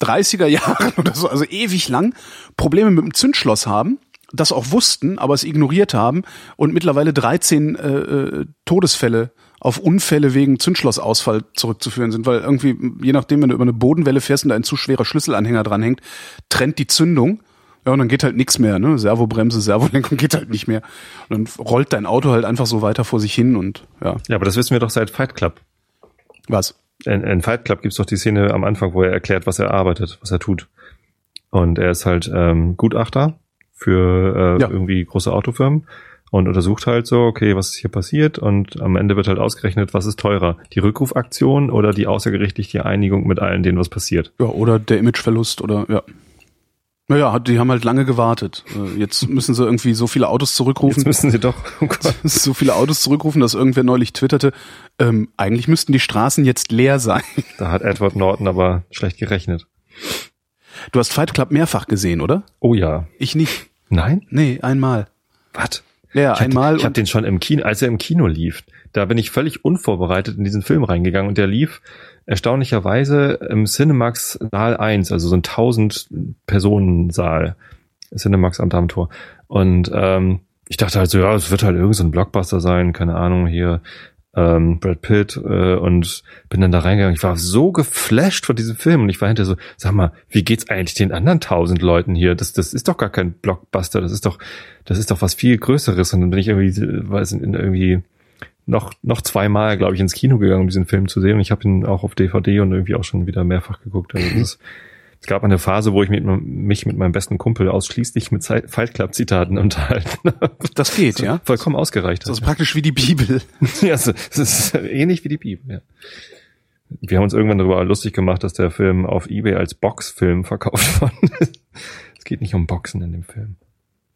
äh, 30er Jahren oder so, also ewig lang, Probleme mit dem Zündschloss haben, das auch wussten, aber es ignoriert haben und mittlerweile 13 äh, äh, Todesfälle auf Unfälle wegen Zündschlossausfall zurückzuführen sind, weil irgendwie, je nachdem, wenn du über eine Bodenwelle fährst und da ein zu schwerer Schlüsselanhänger dranhängt, trennt die Zündung. Ja, und dann geht halt nichts mehr, ne? Servobremse, Servolenkung geht halt nicht mehr. Und dann rollt dein Auto halt einfach so weiter vor sich hin und ja, ja, aber das wissen wir doch seit Fight Club. was? In, in Fight Club gibt's doch die Szene am Anfang, wo er erklärt, was er arbeitet, was er tut. Und er ist halt ähm, Gutachter für äh, Ja. irgendwie große Autofirmen und untersucht halt so, okay, was ist hier passiert und am Ende wird halt ausgerechnet, was ist teurer, die Rückrufaktion oder die außergerichtliche Einigung mit allen, denen was passiert. Ja, oder der Imageverlust oder ja. Naja, die haben halt lange gewartet. Äh, Jetzt müssen sie irgendwie so viele Autos Jetzt zurückrufen, müssen sie doch, oh so viele Autos zurückrufen, dass irgendwer neulich twitterte, ähm, eigentlich müssten die Straßen jetzt leer sein. da hat Edward Norton aber schlecht gerechnet. Du hast Fight Club mehrfach gesehen, oder? Oh ja. Ich nicht. Nein? Nee, einmal. Was? Ja, Ich hab, einmal. Ich habe den schon im Kino, als er im Kino lief. Da bin ich völlig unvorbereitet in diesen Film reingegangen und der lief erstaunlicherweise im Cinemax Saal 1, also so ein 1000 Personen Saal. Cinemax am Dammtor. Und ähm, ich dachte halt so, ja, es wird halt irgend so ein Blockbuster sein, keine Ahnung, hier ähm, Brad Pitt äh, und bin dann da reingegangen. Ich war so geflasht von diesem Film und ich war hinterher so, sag mal, wie geht's eigentlich den anderen tausend Leuten hier? Das, das ist doch gar kein Blockbuster, das ist doch, das ist doch was viel Größeres. Und dann bin ich irgendwie, weiß nicht, irgendwie noch noch zweimal, glaube ich, ins Kino gegangen, um diesen Film zu sehen. Und ich habe ihn auch auf DVD und irgendwie auch schon wieder mehrfach geguckt. Also ist, es gab eine Phase, wo ich mit, mich mit meinem besten Kumpel ausschließlich mit Fight Club Zitaten unterhalten habe. das geht, ja. Vollkommen ausgereicht. Das ist hat. praktisch wie die Bibel. Ja, es ist ähnlich wie die Bibel. Ja. Wir haben uns irgendwann darüber lustig gemacht, dass der Film auf eBay als Boxfilm verkauft worden ist. Es geht nicht um Boxen in dem Film.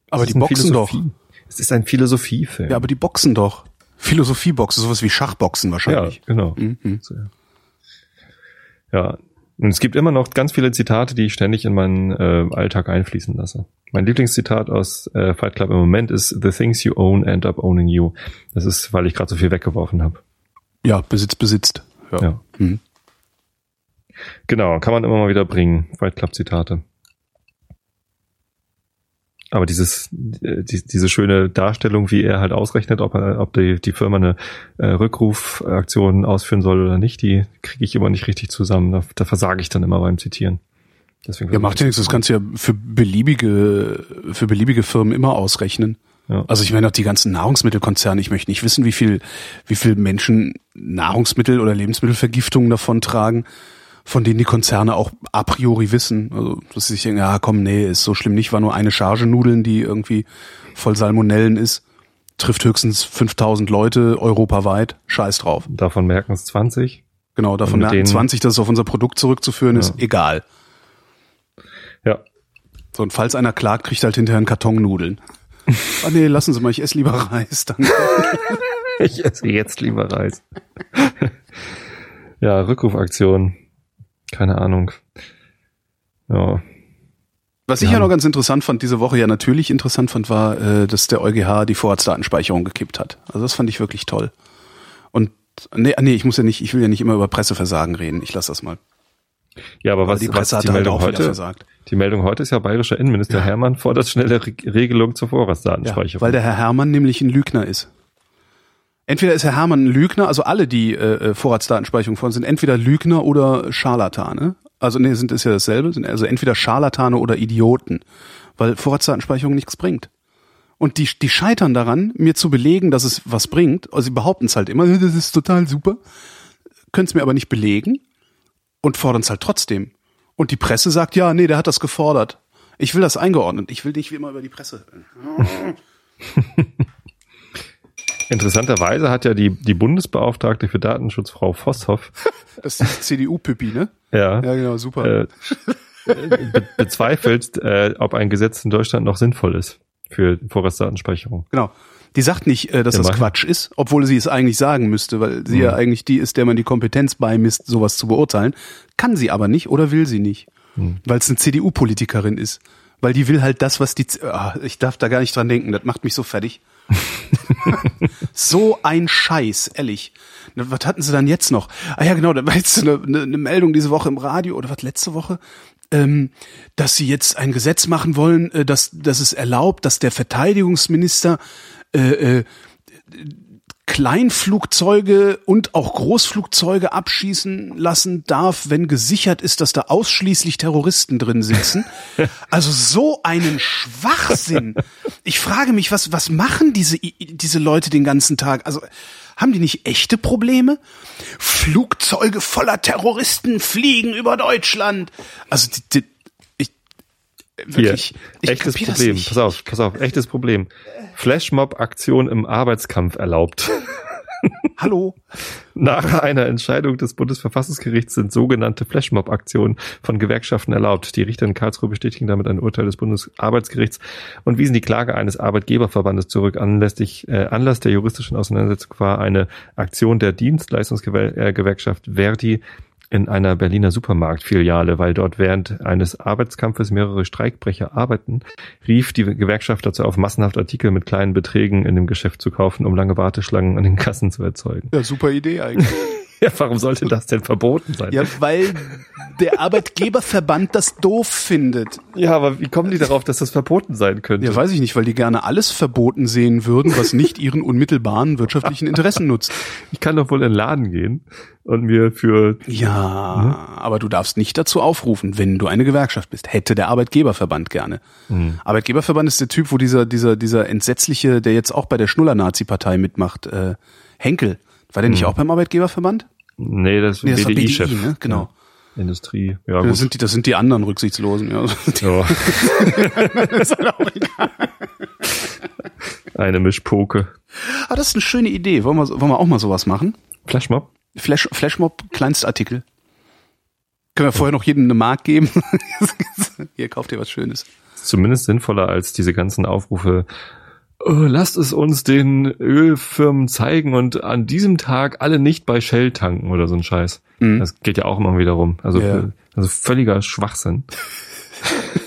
Aber die boxen doch. Es ist ein Philosophiefilm. Ja, aber die boxen doch. Philosophieboxen, sowas wie Schachboxen ja wahrscheinlich. genau. Mhm. So, ja. ja. Und es gibt immer noch ganz viele Zitate, die ich ständig in meinen äh, Alltag einfließen lasse. Mein Lieblingszitat aus äh, Fight Club im Moment ist The things you own end up owning you. Das ist, weil ich gerade so viel weggeworfen habe. Ja, Besitz besitzt. Ja. Ja. Mhm. Genau, kann man immer mal wieder bringen. Fight Club Zitate. Aber dieses, äh, die, diese schöne Darstellung, wie er halt ausrechnet, ob, er, ob die, die Firma eine äh, Rückrufaktion ausführen soll oder nicht, die kriege ich immer nicht richtig zusammen. Da, da versage ich dann immer beim Zitieren. Deswegen Ja, macht ja nichts. Das kannst du ja für beliebige, für beliebige Firmen immer ausrechnen. Ja. Also ich meine auch die ganzen Nahrungsmittelkonzerne. Ich möchte nicht wissen, wie viel, wie viel Menschen Nahrungsmittel oder Lebensmittelvergiftungen davon tragen, von denen die Konzerne auch a priori wissen. Also, dass sie sich denken, ja, komm, nee, ist so schlimm nicht, war nur eine Charge Nudeln, die irgendwie voll Salmonellen ist. Trifft höchstens 5000 Leute europaweit. Scheiß drauf. Davon merken es 20. Genau, davon merken denen- 20, dass es auf unser Produkt zurückzuführen ist. Ja. Egal. Ja. So, und falls einer klagt, kriegt halt hinterher einen Karton Nudeln. Ah nee, lassen Sie mal, ich esse lieber Reis. Danke. Ich esse jetzt lieber Reis. ja, Rückrufaktion. Keine Ahnung. Ja. Was ich Ja. ja noch ganz interessant fand, diese Woche ja natürlich interessant fand, war, äh, dass der EuGH die Vorratsdatenspeicherung gekippt hat. Also das fand ich wirklich toll. Und nee, nee, ich muss ja nicht, ich will ja nicht immer über Presseversagen reden. Ich lasse das mal. Ja, aber Aber was, die was Presse hat die halt Meldung auch wieder heute? versagt. Die Meldung heute ist ja bayerischer Innenminister Hermann fordert schnelle Re Regelung zur Ja, Vorratsdatenspeicherung. weil der Herr Hermann nämlich ein Lügner ist. Entweder ist Herr Hermann ein Lügner, also alle, die äh, äh, Vorratsdatenspeicherung fordern, sind entweder Lügner oder Scharlatane. Also nee, sind ist ja dasselbe, sind also entweder Scharlatane oder Idioten, weil Vorratsdatenspeicherung nichts bringt. Und die, die scheitern daran, mir zu belegen, dass es was bringt. Also sie behaupten es halt immer, das ist total super, können es mir aber nicht belegen und fordern es halt trotzdem. Und die Presse sagt, ja, nee, der hat das gefordert. Ich will das eingeordnet. Ich will nicht wie immer über die Presse. Interessanterweise hat ja die, die Bundesbeauftragte für Datenschutz, Frau Vosshoff, Das ist CDU-Püppi, ne? ja, Ja, genau, super. äh, be bezweifelt, äh, ob ein Gesetz in Deutschland noch sinnvoll ist für Vorratsdatenspeicherung. Genau. Die sagt nicht, äh, dass das Immerhin. Quatsch ist, obwohl sie es eigentlich sagen müsste, weil sie ja eigentlich die ist, der man die Kompetenz beimisst, sowas zu beurteilen. Kann sie aber nicht oder will sie nicht. Weil es eine CDU-Politikerin ist. Weil die will halt das, was die... Ah, ich darf da gar nicht dran denken, das macht mich so fertig. so ein Scheiß, ehrlich. Was hatten sie dann jetzt noch? Ah ja, genau, da war jetzt eine, eine, eine Meldung diese Woche im Radio oder was letzte Woche, ähm, dass sie jetzt ein Gesetz machen wollen, äh, dass, dass es erlaubt, dass der Verteidigungsminister äh, äh, Kleinflugzeuge und auch Großflugzeuge abschießen lassen darf, wenn gesichert ist, dass da ausschließlich Terroristen drin sitzen. Also so einen Schwachsinn. Ich frage mich, was, was machen diese, diese Leute den ganzen Tag? Also haben die nicht echte Probleme? Flugzeuge voller Terroristen fliegen über Deutschland. Also die, die, wirklich, ich echtes Problem. Pass auf, pass auf, echtes Problem. Flashmob-Aktion im Arbeitskampf erlaubt. Hallo? Nach einer Entscheidung des Bundesverfassungsgerichts sind sogenannte Flashmob-Aktionen von Gewerkschaften erlaubt. Die Richter in Karlsruhe bestätigen damit ein Urteil des Bundesarbeitsgerichts und wiesen die Klage eines Arbeitgeberverbandes zurück. Anlässlich, äh, Anlass der juristischen Auseinandersetzung war eine Aktion der Dienstleistungsgewerkschaft Verdi in einer Berliner Supermarktfiliale, weil dort während eines Arbeitskampfes mehrere Streikbrecher arbeiten, rief die Gewerkschaft dazu auf, massenhaft Artikel mit kleinen Beträgen in dem Geschäft zu kaufen, um lange Warteschlangen an den Kassen zu erzeugen. Ja, super Idee eigentlich. Ja, warum sollte das denn verboten sein? ja, weil der Arbeitgeberverband das doof findet. Ja, aber wie kommen die darauf, dass das verboten sein könnte? Ja, weiß ich nicht, weil die gerne alles verboten sehen würden, was nicht ihren unmittelbaren wirtschaftlichen Interessen nutzt. ich kann doch wohl in den Laden gehen und mir für Ja, aber du darfst nicht dazu aufrufen, wenn du eine Gewerkschaft bist. Hätte der Arbeitgeberverband gerne. Arbeitgeberverband ist der Typ, wo dieser, dieser, dieser entsetzliche, der jetzt auch bei der Schnuller-Nazi-Partei mitmacht, äh, Henkel. War der nicht auch beim Arbeitgeberverband? nee, das Nee, das war BDI-Chef. BDI, ne? Genau. Ja, Industrie. Ja, Das gut. sind die, das sind die anderen Rücksichtslosen, ja. Ja. ist halt auch egal. Eine Mischpoke. Ah, das ist eine schöne Idee. Wollen wir, wollen wir auch mal sowas machen? Flashmob? Flash, Flashmob, Kleinstartikel. Können wir vorher noch jedem eine Mark geben? Hier, kauft ihr was Schönes. Ist zumindest sinnvoller als diese ganzen Aufrufe. "Oh, lasst es uns den Ölfirmen zeigen und an diesem Tag alle nicht bei Shell tanken oder so ein Scheiß. Mhm. Das geht ja auch immer wieder rum. Also, Ja. also völliger Schwachsinn.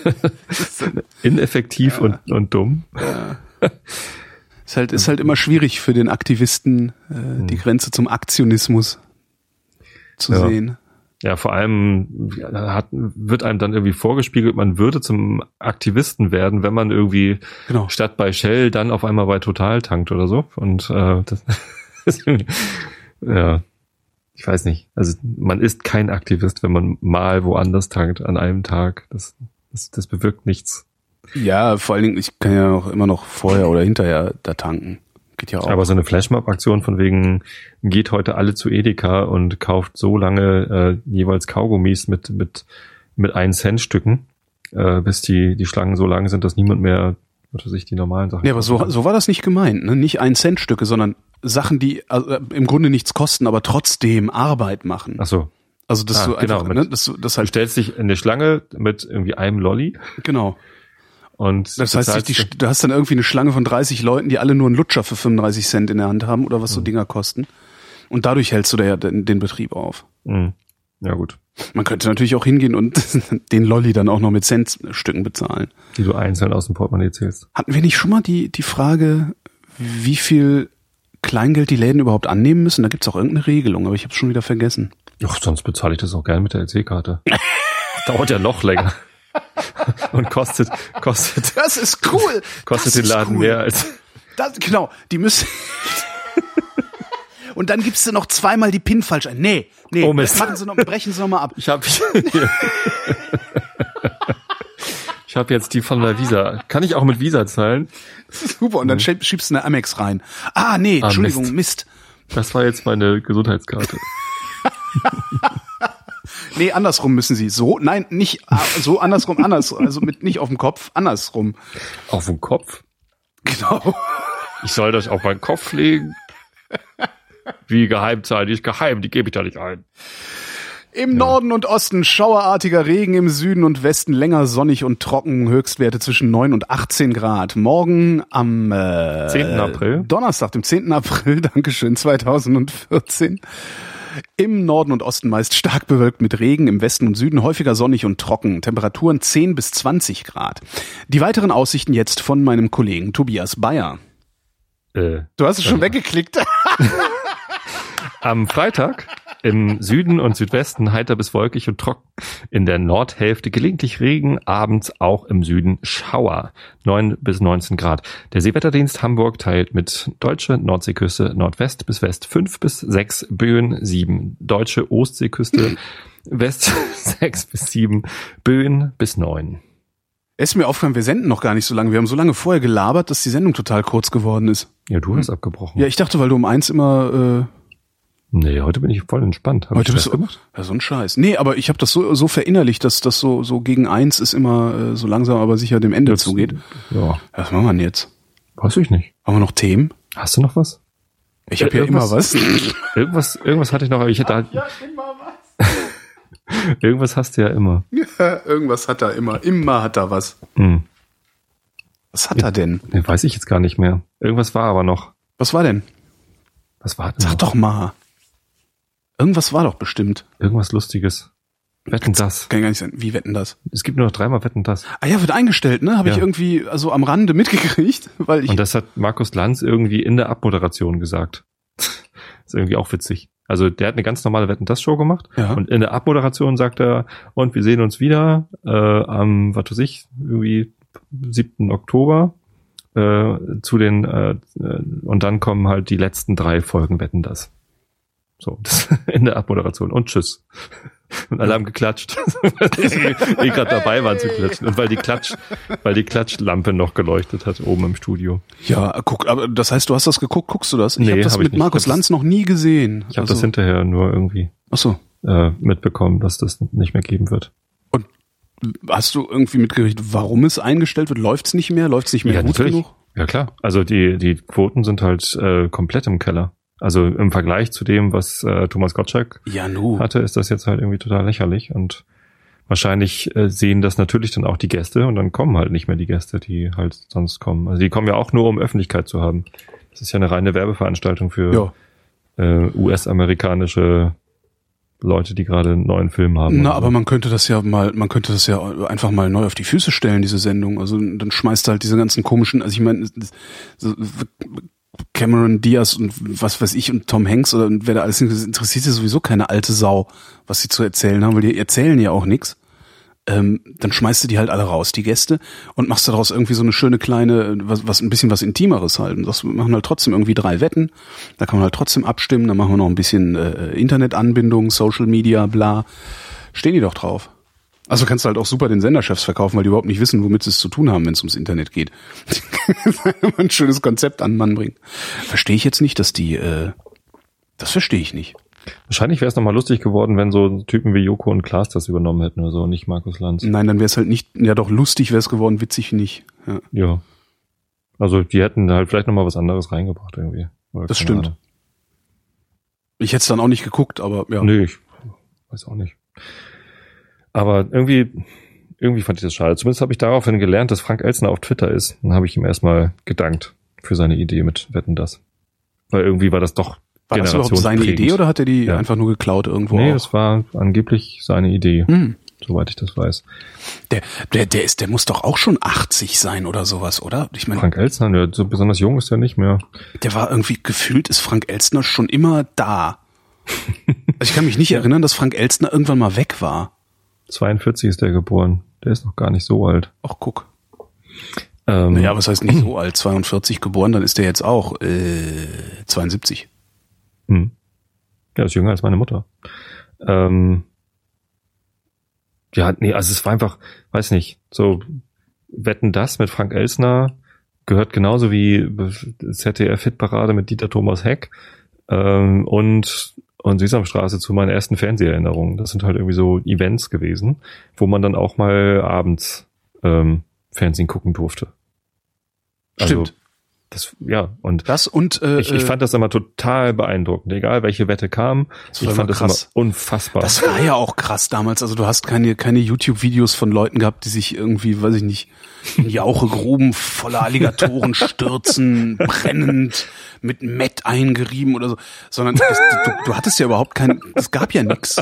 Ineffektiv und, und dumm. Ist halt, ist halt immer schwierig für den Aktivisten, äh, die Grenze zum Aktionismus zu Ja. sehen. Ja, vor allem hat, wird einem dann irgendwie vorgespiegelt, man würde zum Aktivisten werden, wenn man irgendwie Genau. statt bei Shell dann auf einmal bei Total tankt oder so. Und äh, das ist ja, ich weiß nicht. Also man ist kein Aktivist, wenn man mal woanders tankt an einem Tag. Das, das, das bewirkt nichts. Ja, vor allen Dingen, ich kann ja auch immer noch vorher oder hinterher da tanken. Geht ja auch. Aber so eine Flashmob-Aktion von wegen, geht heute alle zu Edeka und kauft so lange äh, jeweils Kaugummis mit, mit, mit 1 Cent Stücken, äh, bis die, die Schlangen so lang sind, dass niemand mehr, was weiß ich, die normalen Sachen. ja, aber so, so war das nicht gemeint, ne? Nicht ein Cent Stücke, sondern Sachen, die also, äh, im Grunde nichts kosten, aber trotzdem Arbeit machen. Ach so. Also dass Ah, du einfach, genau, mit- ne, dass du das Du halt stellst dich in eine Schlange mit irgendwie einem Lolli genau. Und Das heißt, die, du hast dann irgendwie eine Schlange von 30 Leuten, die alle nur einen Lutscher für 35 Cent in der Hand haben oder was so Dinger kosten. Und dadurch hältst du da ja den, den Betrieb auf. Hm. Ja gut. Man könnte natürlich auch hingehen und den Lolli dann auch noch mit Centstücken bezahlen. Die du einzeln aus dem Portemonnaie zählst. Hatten wir nicht schon mal die, die Frage, wie viel Kleingeld die Läden überhaupt annehmen müssen? Da gibt's auch irgendeine Regelung, aber ich habe schon wieder vergessen. Ach, sonst bezahle ich das auch gerne mit der EC-Karte. Dauert ja noch länger. Und kostet, kostet, Das ist cool. kostet das den Laden cool. mehr als. Das, genau, die müssen. Und dann gibst du noch zweimal die PIN falsch ein. Nee, nee, Oh, Mist. machen Sie noch, brechen Sie noch mal ab. Ich habe Ich habe jetzt die von der Visa. Kann ich auch mit Visa zahlen? Super, und dann schieb- schiebst du eine Amex rein. Ah, nee, Ah, Entschuldigung, Mist. Mist. Das war jetzt meine Gesundheitskarte. Nee, andersrum müssen Sie. So, nein, nicht ah, so andersrum, anders. Also mit nicht auf dem Kopf, andersrum. Auf den Kopf? Genau. Ich soll das auf meinen Kopf legen? Wie geheim zahlen? Die ist geheim, die gebe ich da nicht ein. Im Norden und Osten schauerartiger Regen, im Süden und Westen länger sonnig und trocken, Höchstwerte zwischen 9 und 18 Grad. Morgen am äh, 10. April. Donnerstag, dem 10. April, Dankeschön, 2014. Im Norden und Osten meist stark bewölkt mit Regen, im Westen und Süden häufiger sonnig und trocken. Temperaturen 10 bis 20 Grad. Die weiteren Aussichten jetzt von meinem Kollegen Tobias Bayer. Äh, Du hast es schon weggeklickt. Am Freitag im Süden und Südwesten heiter bis wolkig und trocken. In der Nordhälfte gelegentlich Regen, abends auch im Süden Schauer. 9 bis 19 Grad. Der Seewetterdienst Hamburg teilt mit deutsche Nordseeküste Nordwest bis West 5 bis 6 Böen 7. Deutsche Ostseeküste West 6 bis 7 Böen bis 9. Es ist mir aufgefallen, wir senden noch gar nicht so lange. Wir haben so lange vorher gelabert, dass die Sendung total kurz geworden ist. Ja, du hast abgebrochen. Ja, ich dachte, weil du um eins immer äh, Nee, heute bin ich voll entspannt. Hab Heute ich bist du gemacht? Ja, so ein Scheiß. Nee, aber ich habe das so, so verinnerlicht, dass das so, so gegen eins ist immer äh, so langsam aber sicher dem Ende Jetzt- zugeht. Ja, Was machen wir denn jetzt? weiß ich nicht. Haben wir noch Themen? Hast du noch was? Ich habe ja immer was. Irgendwas, irgendwas hatte ich noch, aber ich hätte halt, immer was. irgendwas hast du ja immer. Ja, irgendwas hat er immer. Immer hat er was. Hm. Was hat er denn? Nee, weiß ich jetzt gar nicht mehr. Irgendwas war aber noch. Was war denn? Was war denn Sag noch? doch mal. Irgendwas war doch bestimmt. Irgendwas Lustiges. Wetten das. Kann gar nicht sein. Wie wetten das? Es gibt nur noch dreimal Wetten das. Ah ja, wird eingestellt, ne? Habe ich Ja. irgendwie also am Rande mitgekriegt, weil ich Und das hat Markus Lanz irgendwie in der Abmoderation gesagt. ist irgendwie auch witzig. Also der hat eine ganz normale Wetten das Show gemacht Ja. und in der Abmoderation sagt er, und wir sehen uns wieder äh, am, was weiß ich, irgendwie 7. Oktober äh, zu den äh, äh, und dann kommen halt die letzten drei Folgen Wetten das. So, das in der Abmoderation und tschüss. Und alle haben geklatscht, die gerade dabei waren zu klatschen. Und weil die Klatsch, weil die Klatschlampe noch geleuchtet hat oben im Studio. ja, guck, aber das heißt, du hast das geguckt, guckst du das? Ich Nee, habe das hab mit. Markus Lanz noch nie gesehen. Ich habe also, das hinterher nur irgendwie Ach so. äh, mitbekommen, dass das nicht mehr geben wird. Und hast du irgendwie mitgekriegt, warum es eingestellt wird? Läuft's nicht mehr? Läuft's nicht mehr gut genug? Ja klar. Also die die Quoten sind halt äh, komplett im Keller. Also im Vergleich zu dem, was äh, Thomas Gottschalk Ja, nu. hatte, ist das jetzt halt irgendwie total lächerlich und wahrscheinlich äh, sehen das natürlich dann auch die Gäste und dann kommen halt nicht mehr die Gäste, die halt sonst kommen. Also die kommen ja auch nur, um Öffentlichkeit zu haben. Das ist ja eine reine Werbeveranstaltung für Ja. äh, US-amerikanische Leute, die gerade einen neuen Film haben. Na, aber so. man könnte das ja mal, man könnte das ja einfach mal neu auf die Füße stellen, diese Sendung. Also dann schmeißt halt diese ganzen komischen, also ich meine, so Cameron Diaz und was weiß ich und Tom Hanks oder wer da alles ist, interessiert ja sowieso keine alte Sau, was sie zu erzählen haben, weil die erzählen ja auch nichts. Ähm, dann schmeißt du die halt alle raus, die Gäste, und machst daraus irgendwie so eine schöne kleine, was, was ein bisschen was Intimeres halt. Und das machen halt trotzdem irgendwie drei Wetten. Da kann man halt trotzdem abstimmen, dann machen wir noch ein bisschen äh, Internetanbindung, Social Media, bla. Stehen die doch drauf. Also kannst du halt auch super den Senderchefs verkaufen, weil die überhaupt nicht wissen, womit sie es zu tun haben, wenn es ums Internet geht. ein schönes Konzept an den Mann bringen. Verstehe ich jetzt nicht, dass die, äh, das verstehe ich nicht. Wahrscheinlich wäre es nochmal lustig geworden, wenn so Typen wie Joko und Klaas das übernommen hätten oder so, nicht Markus Lanz. Nein, dann wäre es halt nicht, ja doch lustig wäre es geworden, witzig nicht. Ja. Ja. Also die hätten halt vielleicht nochmal was anderes reingebracht irgendwie. Das stimmt. Ahnung. Ich hätte es dann auch nicht geguckt, aber ja. Nee, ich weiß auch nicht. Aber irgendwie, irgendwie fand ich das schade. Zumindest habe ich daraufhin gelernt, dass Frank Elstner auf Twitter ist. Dann habe ich ihm erstmal gedankt für seine Idee mit Wetten das. Weil irgendwie war das doch War das überhaupt seine generationsprägend. Idee oder hat er die Ja. einfach nur geklaut irgendwo? Nee, auch? das war angeblich seine Idee, Hm. soweit ich das weiß. Der, der, der ist, der muss doch auch schon 80 sein oder sowas, oder? Ich meine, Frank Elstner, der, so besonders jung ist er nicht mehr. der war irgendwie gefühlt, ist Frank Elstner schon immer da. Also ich kann mich nicht erinnern, dass Frank Elstner irgendwann mal weg war. 42 ist der geboren. Der ist noch gar nicht so alt. Ach, guck. Ähm, Naja, was heißt nicht so alt? 42 geboren, dann ist der jetzt auch äh, 72. Hm. Ja, ist jünger als meine Mutter. Ähm, ja, nee, also es war einfach, weiß nicht, so Wetten das mit Frank Elsner gehört genauso wie ZDF-Hitparade mit Dieter Thomas Heck ähm, und und Sesamstraße zu meinen ersten Fernseherinnerungen. Das sind halt irgendwie so Events gewesen, wo man dann auch mal abends ähm, Fernsehen gucken durfte. Also, Stimmt. Das, ja, und Das und äh, ich, ich fand das immer total beeindruckend, egal welche Wette kam. Ich fand das krass. immer unfassbar. Das war ja auch krass damals. Also du hast keine, keine YouTube-Videos von Leuten gehabt, die sich irgendwie, weiß ich nicht, in Jauchegruben voller Alligatoren stürzen, brennend, mit Mett eingerieben oder so. Sondern das, du, du hattest ja überhaupt kein, es gab ja nix.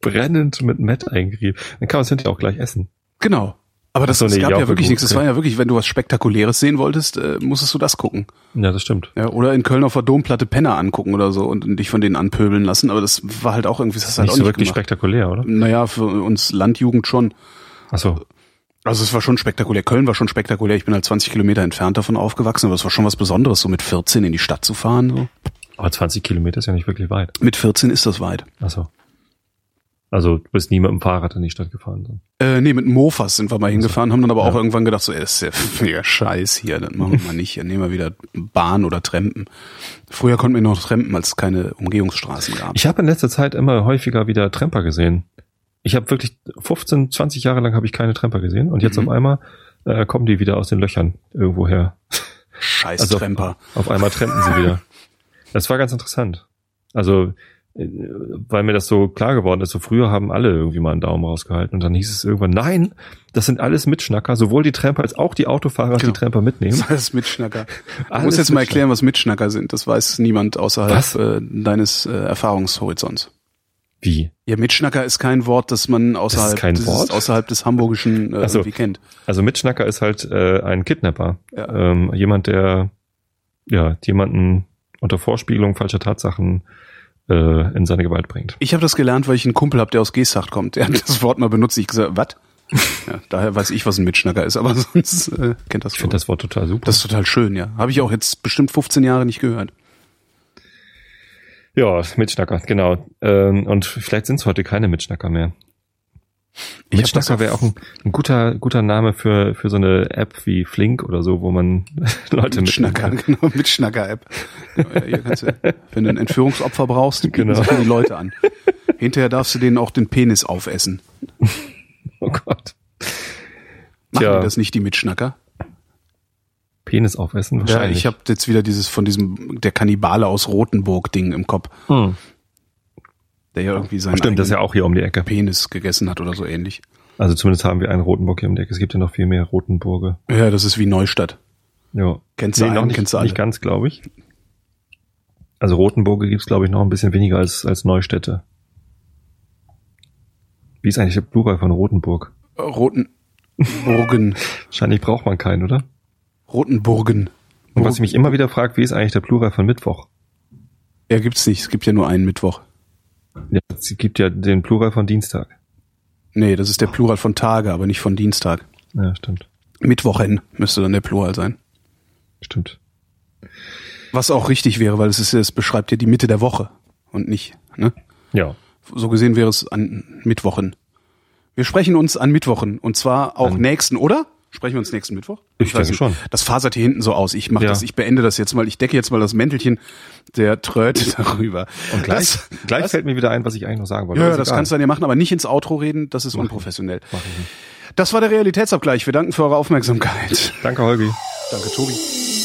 brennend mit Matt eingerieben. Dann kann man es hinterher auch gleich essen. Genau. Aber das, so, es nee, gab ja wirklich nichts. Es war ja wirklich, wenn du was Spektakuläres sehen wolltest, äh, musstest du das gucken. Ja, das stimmt. Ja, oder in Köln auf der Domplatte Penner angucken oder so und dich von denen anpöbeln lassen. Aber das war halt auch irgendwie, das hast du halt Nicht auch so nicht wirklich gemacht. spektakulär, oder? Naja, für uns Landjugend schon. Ach so. Also es war schon spektakulär. Köln war schon spektakulär. Ich bin halt 20 Kilometer entfernt davon aufgewachsen, aber es war schon was Besonderes, so mit 14 in die Stadt zu fahren. So. Aber 20 Kilometer ist ja nicht wirklich weit. Mit 14 ist das weit. Ach so. Also du bist nie mit dem Fahrrad in die Stadt gefahren. Dann. Äh, nee, mit Mofas sind wir mal hingefahren, haben dann aber auch irgendwann gedacht, so, ey, das ist ja mega Scheiß hier, dann machen wir mal nicht. Dann nehmen wir wieder Bahn oder Trampen. Früher konnten wir noch trampen, als es keine Umgehungsstraßen gab. Ich habe in letzter Zeit immer häufiger wieder Tramper gesehen. Ich habe wirklich 15, 20 Jahre lang habe ich keine Tramper gesehen und jetzt Mhm. auf einmal äh, kommen die wieder aus den Löchern irgendwo her. Scheiß Also- Tramper. Auf einmal trampen sie wieder. Das war ganz interessant. Also, weil mir das so klar geworden ist, so früher haben alle irgendwie mal einen Daumen rausgehalten und dann hieß es irgendwann, nein, das sind alles Mitschnacker, sowohl die Tramper als auch die Autofahrer, die Genau. Tramper mitnehmen. Das heißt Mitschnacker. Du Alles musst jetzt mal Mitschnacker. erklären, was Mitschnacker sind. Das weiß niemand außerhalb Was? äh, deines äh, Erfahrungshorizonts. Wie? Ja, Mitschnacker ist kein Wort, das man außerhalb, des, Wort? außerhalb des Hamburgischen äh, Ach so. irgendwie kennt. Also Mitschnacker ist halt äh, ein Kidnapper. Ja. Ähm, jemand, der ja jemanden unter Vorspiegelung falscher Tatsachen äh, in seine Gewalt bringt. Ich habe das gelernt, weil ich einen Kumpel habe, der aus Geesthacht kommt. Der hat das Wort mal benutzt. Ich gesagt, was? Ja, daher weiß ich, was ein Mitschnacker ist, aber sonst äh, kennt das Ich finde das Wort total super. Das ist total schön, ja. Habe ich auch jetzt bestimmt 15 Jahre nicht gehört. ja, Mitschnacker, genau. Ähm, und vielleicht sind es heute keine Mitschnacker mehr. Ich hab Mitschnacker das wäre auch ein, ein guter, gutter Name für, für so eine App wie Flink oder so, wo man Leute Mitschnacker, mitnehmen genau, Mitschnacker-App. Ja, du, wenn du ein Entführungsopfer brauchst, Genau. sich die Leute an. Hinterher darfst du denen auch den Penis aufessen. Oh Gott. Machen Tja. das nicht, die Mitschnacker? Penis aufessen? Ja, Wahrscheinlich. ich habe jetzt wieder dieses von diesem der Kannibale aus Rothenburg-Ding im Kopf, hm. Der ja irgendwie seinen Stimmt, das ja auch hier um die Ecke. Penis gegessen hat oder so ähnlich. Also zumindest haben wir einen Rotenburg hier um die Ecke. Es gibt ja noch viel mehr Rotenburge. Ja, das ist wie Neustadt. Ja. Kennst du noch einen, nicht, kennst du alle. nicht ganz, glaube ich. Also Rotenburge gibt's glaube ich, noch ein bisschen weniger als, als Neustädte. Wie ist eigentlich der Plural von Rotenburg? Rotenburgen. Wahrscheinlich braucht man keinen, oder? Rotenburgen. Und was ich mich immer wieder frage, wie ist eigentlich der Plural von Mittwoch? Ja, gibt's nicht. Es gibt ja nur einen Mittwoch. Ja, es gibt ja den Plural von Dienstag. Nee, das ist der Plural von Tage, aber nicht von Dienstag. Ja, stimmt. Mittwochen müsste dann der Plural sein. Stimmt. Was auch richtig wäre, weil es ist, es beschreibt ja die Mitte der Woche und nicht, ne? Ja. So gesehen wäre es an Mittwochen. Wir sprechen uns an Mittwochen und zwar auch An- nächsten, oder? Sprechen wir uns nächsten Mittwoch? Ich weiß denke schon. Das fasert hier hinten so aus. Ich mache Ja. das, ich beende das jetzt mal. Ich decke jetzt mal das Mäntelchen der Tröte darüber. Und gleich, Das, gleich das, fällt mir wieder ein, was ich eigentlich noch sagen wollte. ja, das egal. kannst du dann ja machen, aber nicht ins Outro reden. Das ist unprofessionell. Mach ich nicht. Das war der Realitätsabgleich. Wir danken für eure Aufmerksamkeit. Danke, Holgi. Danke, Tobi.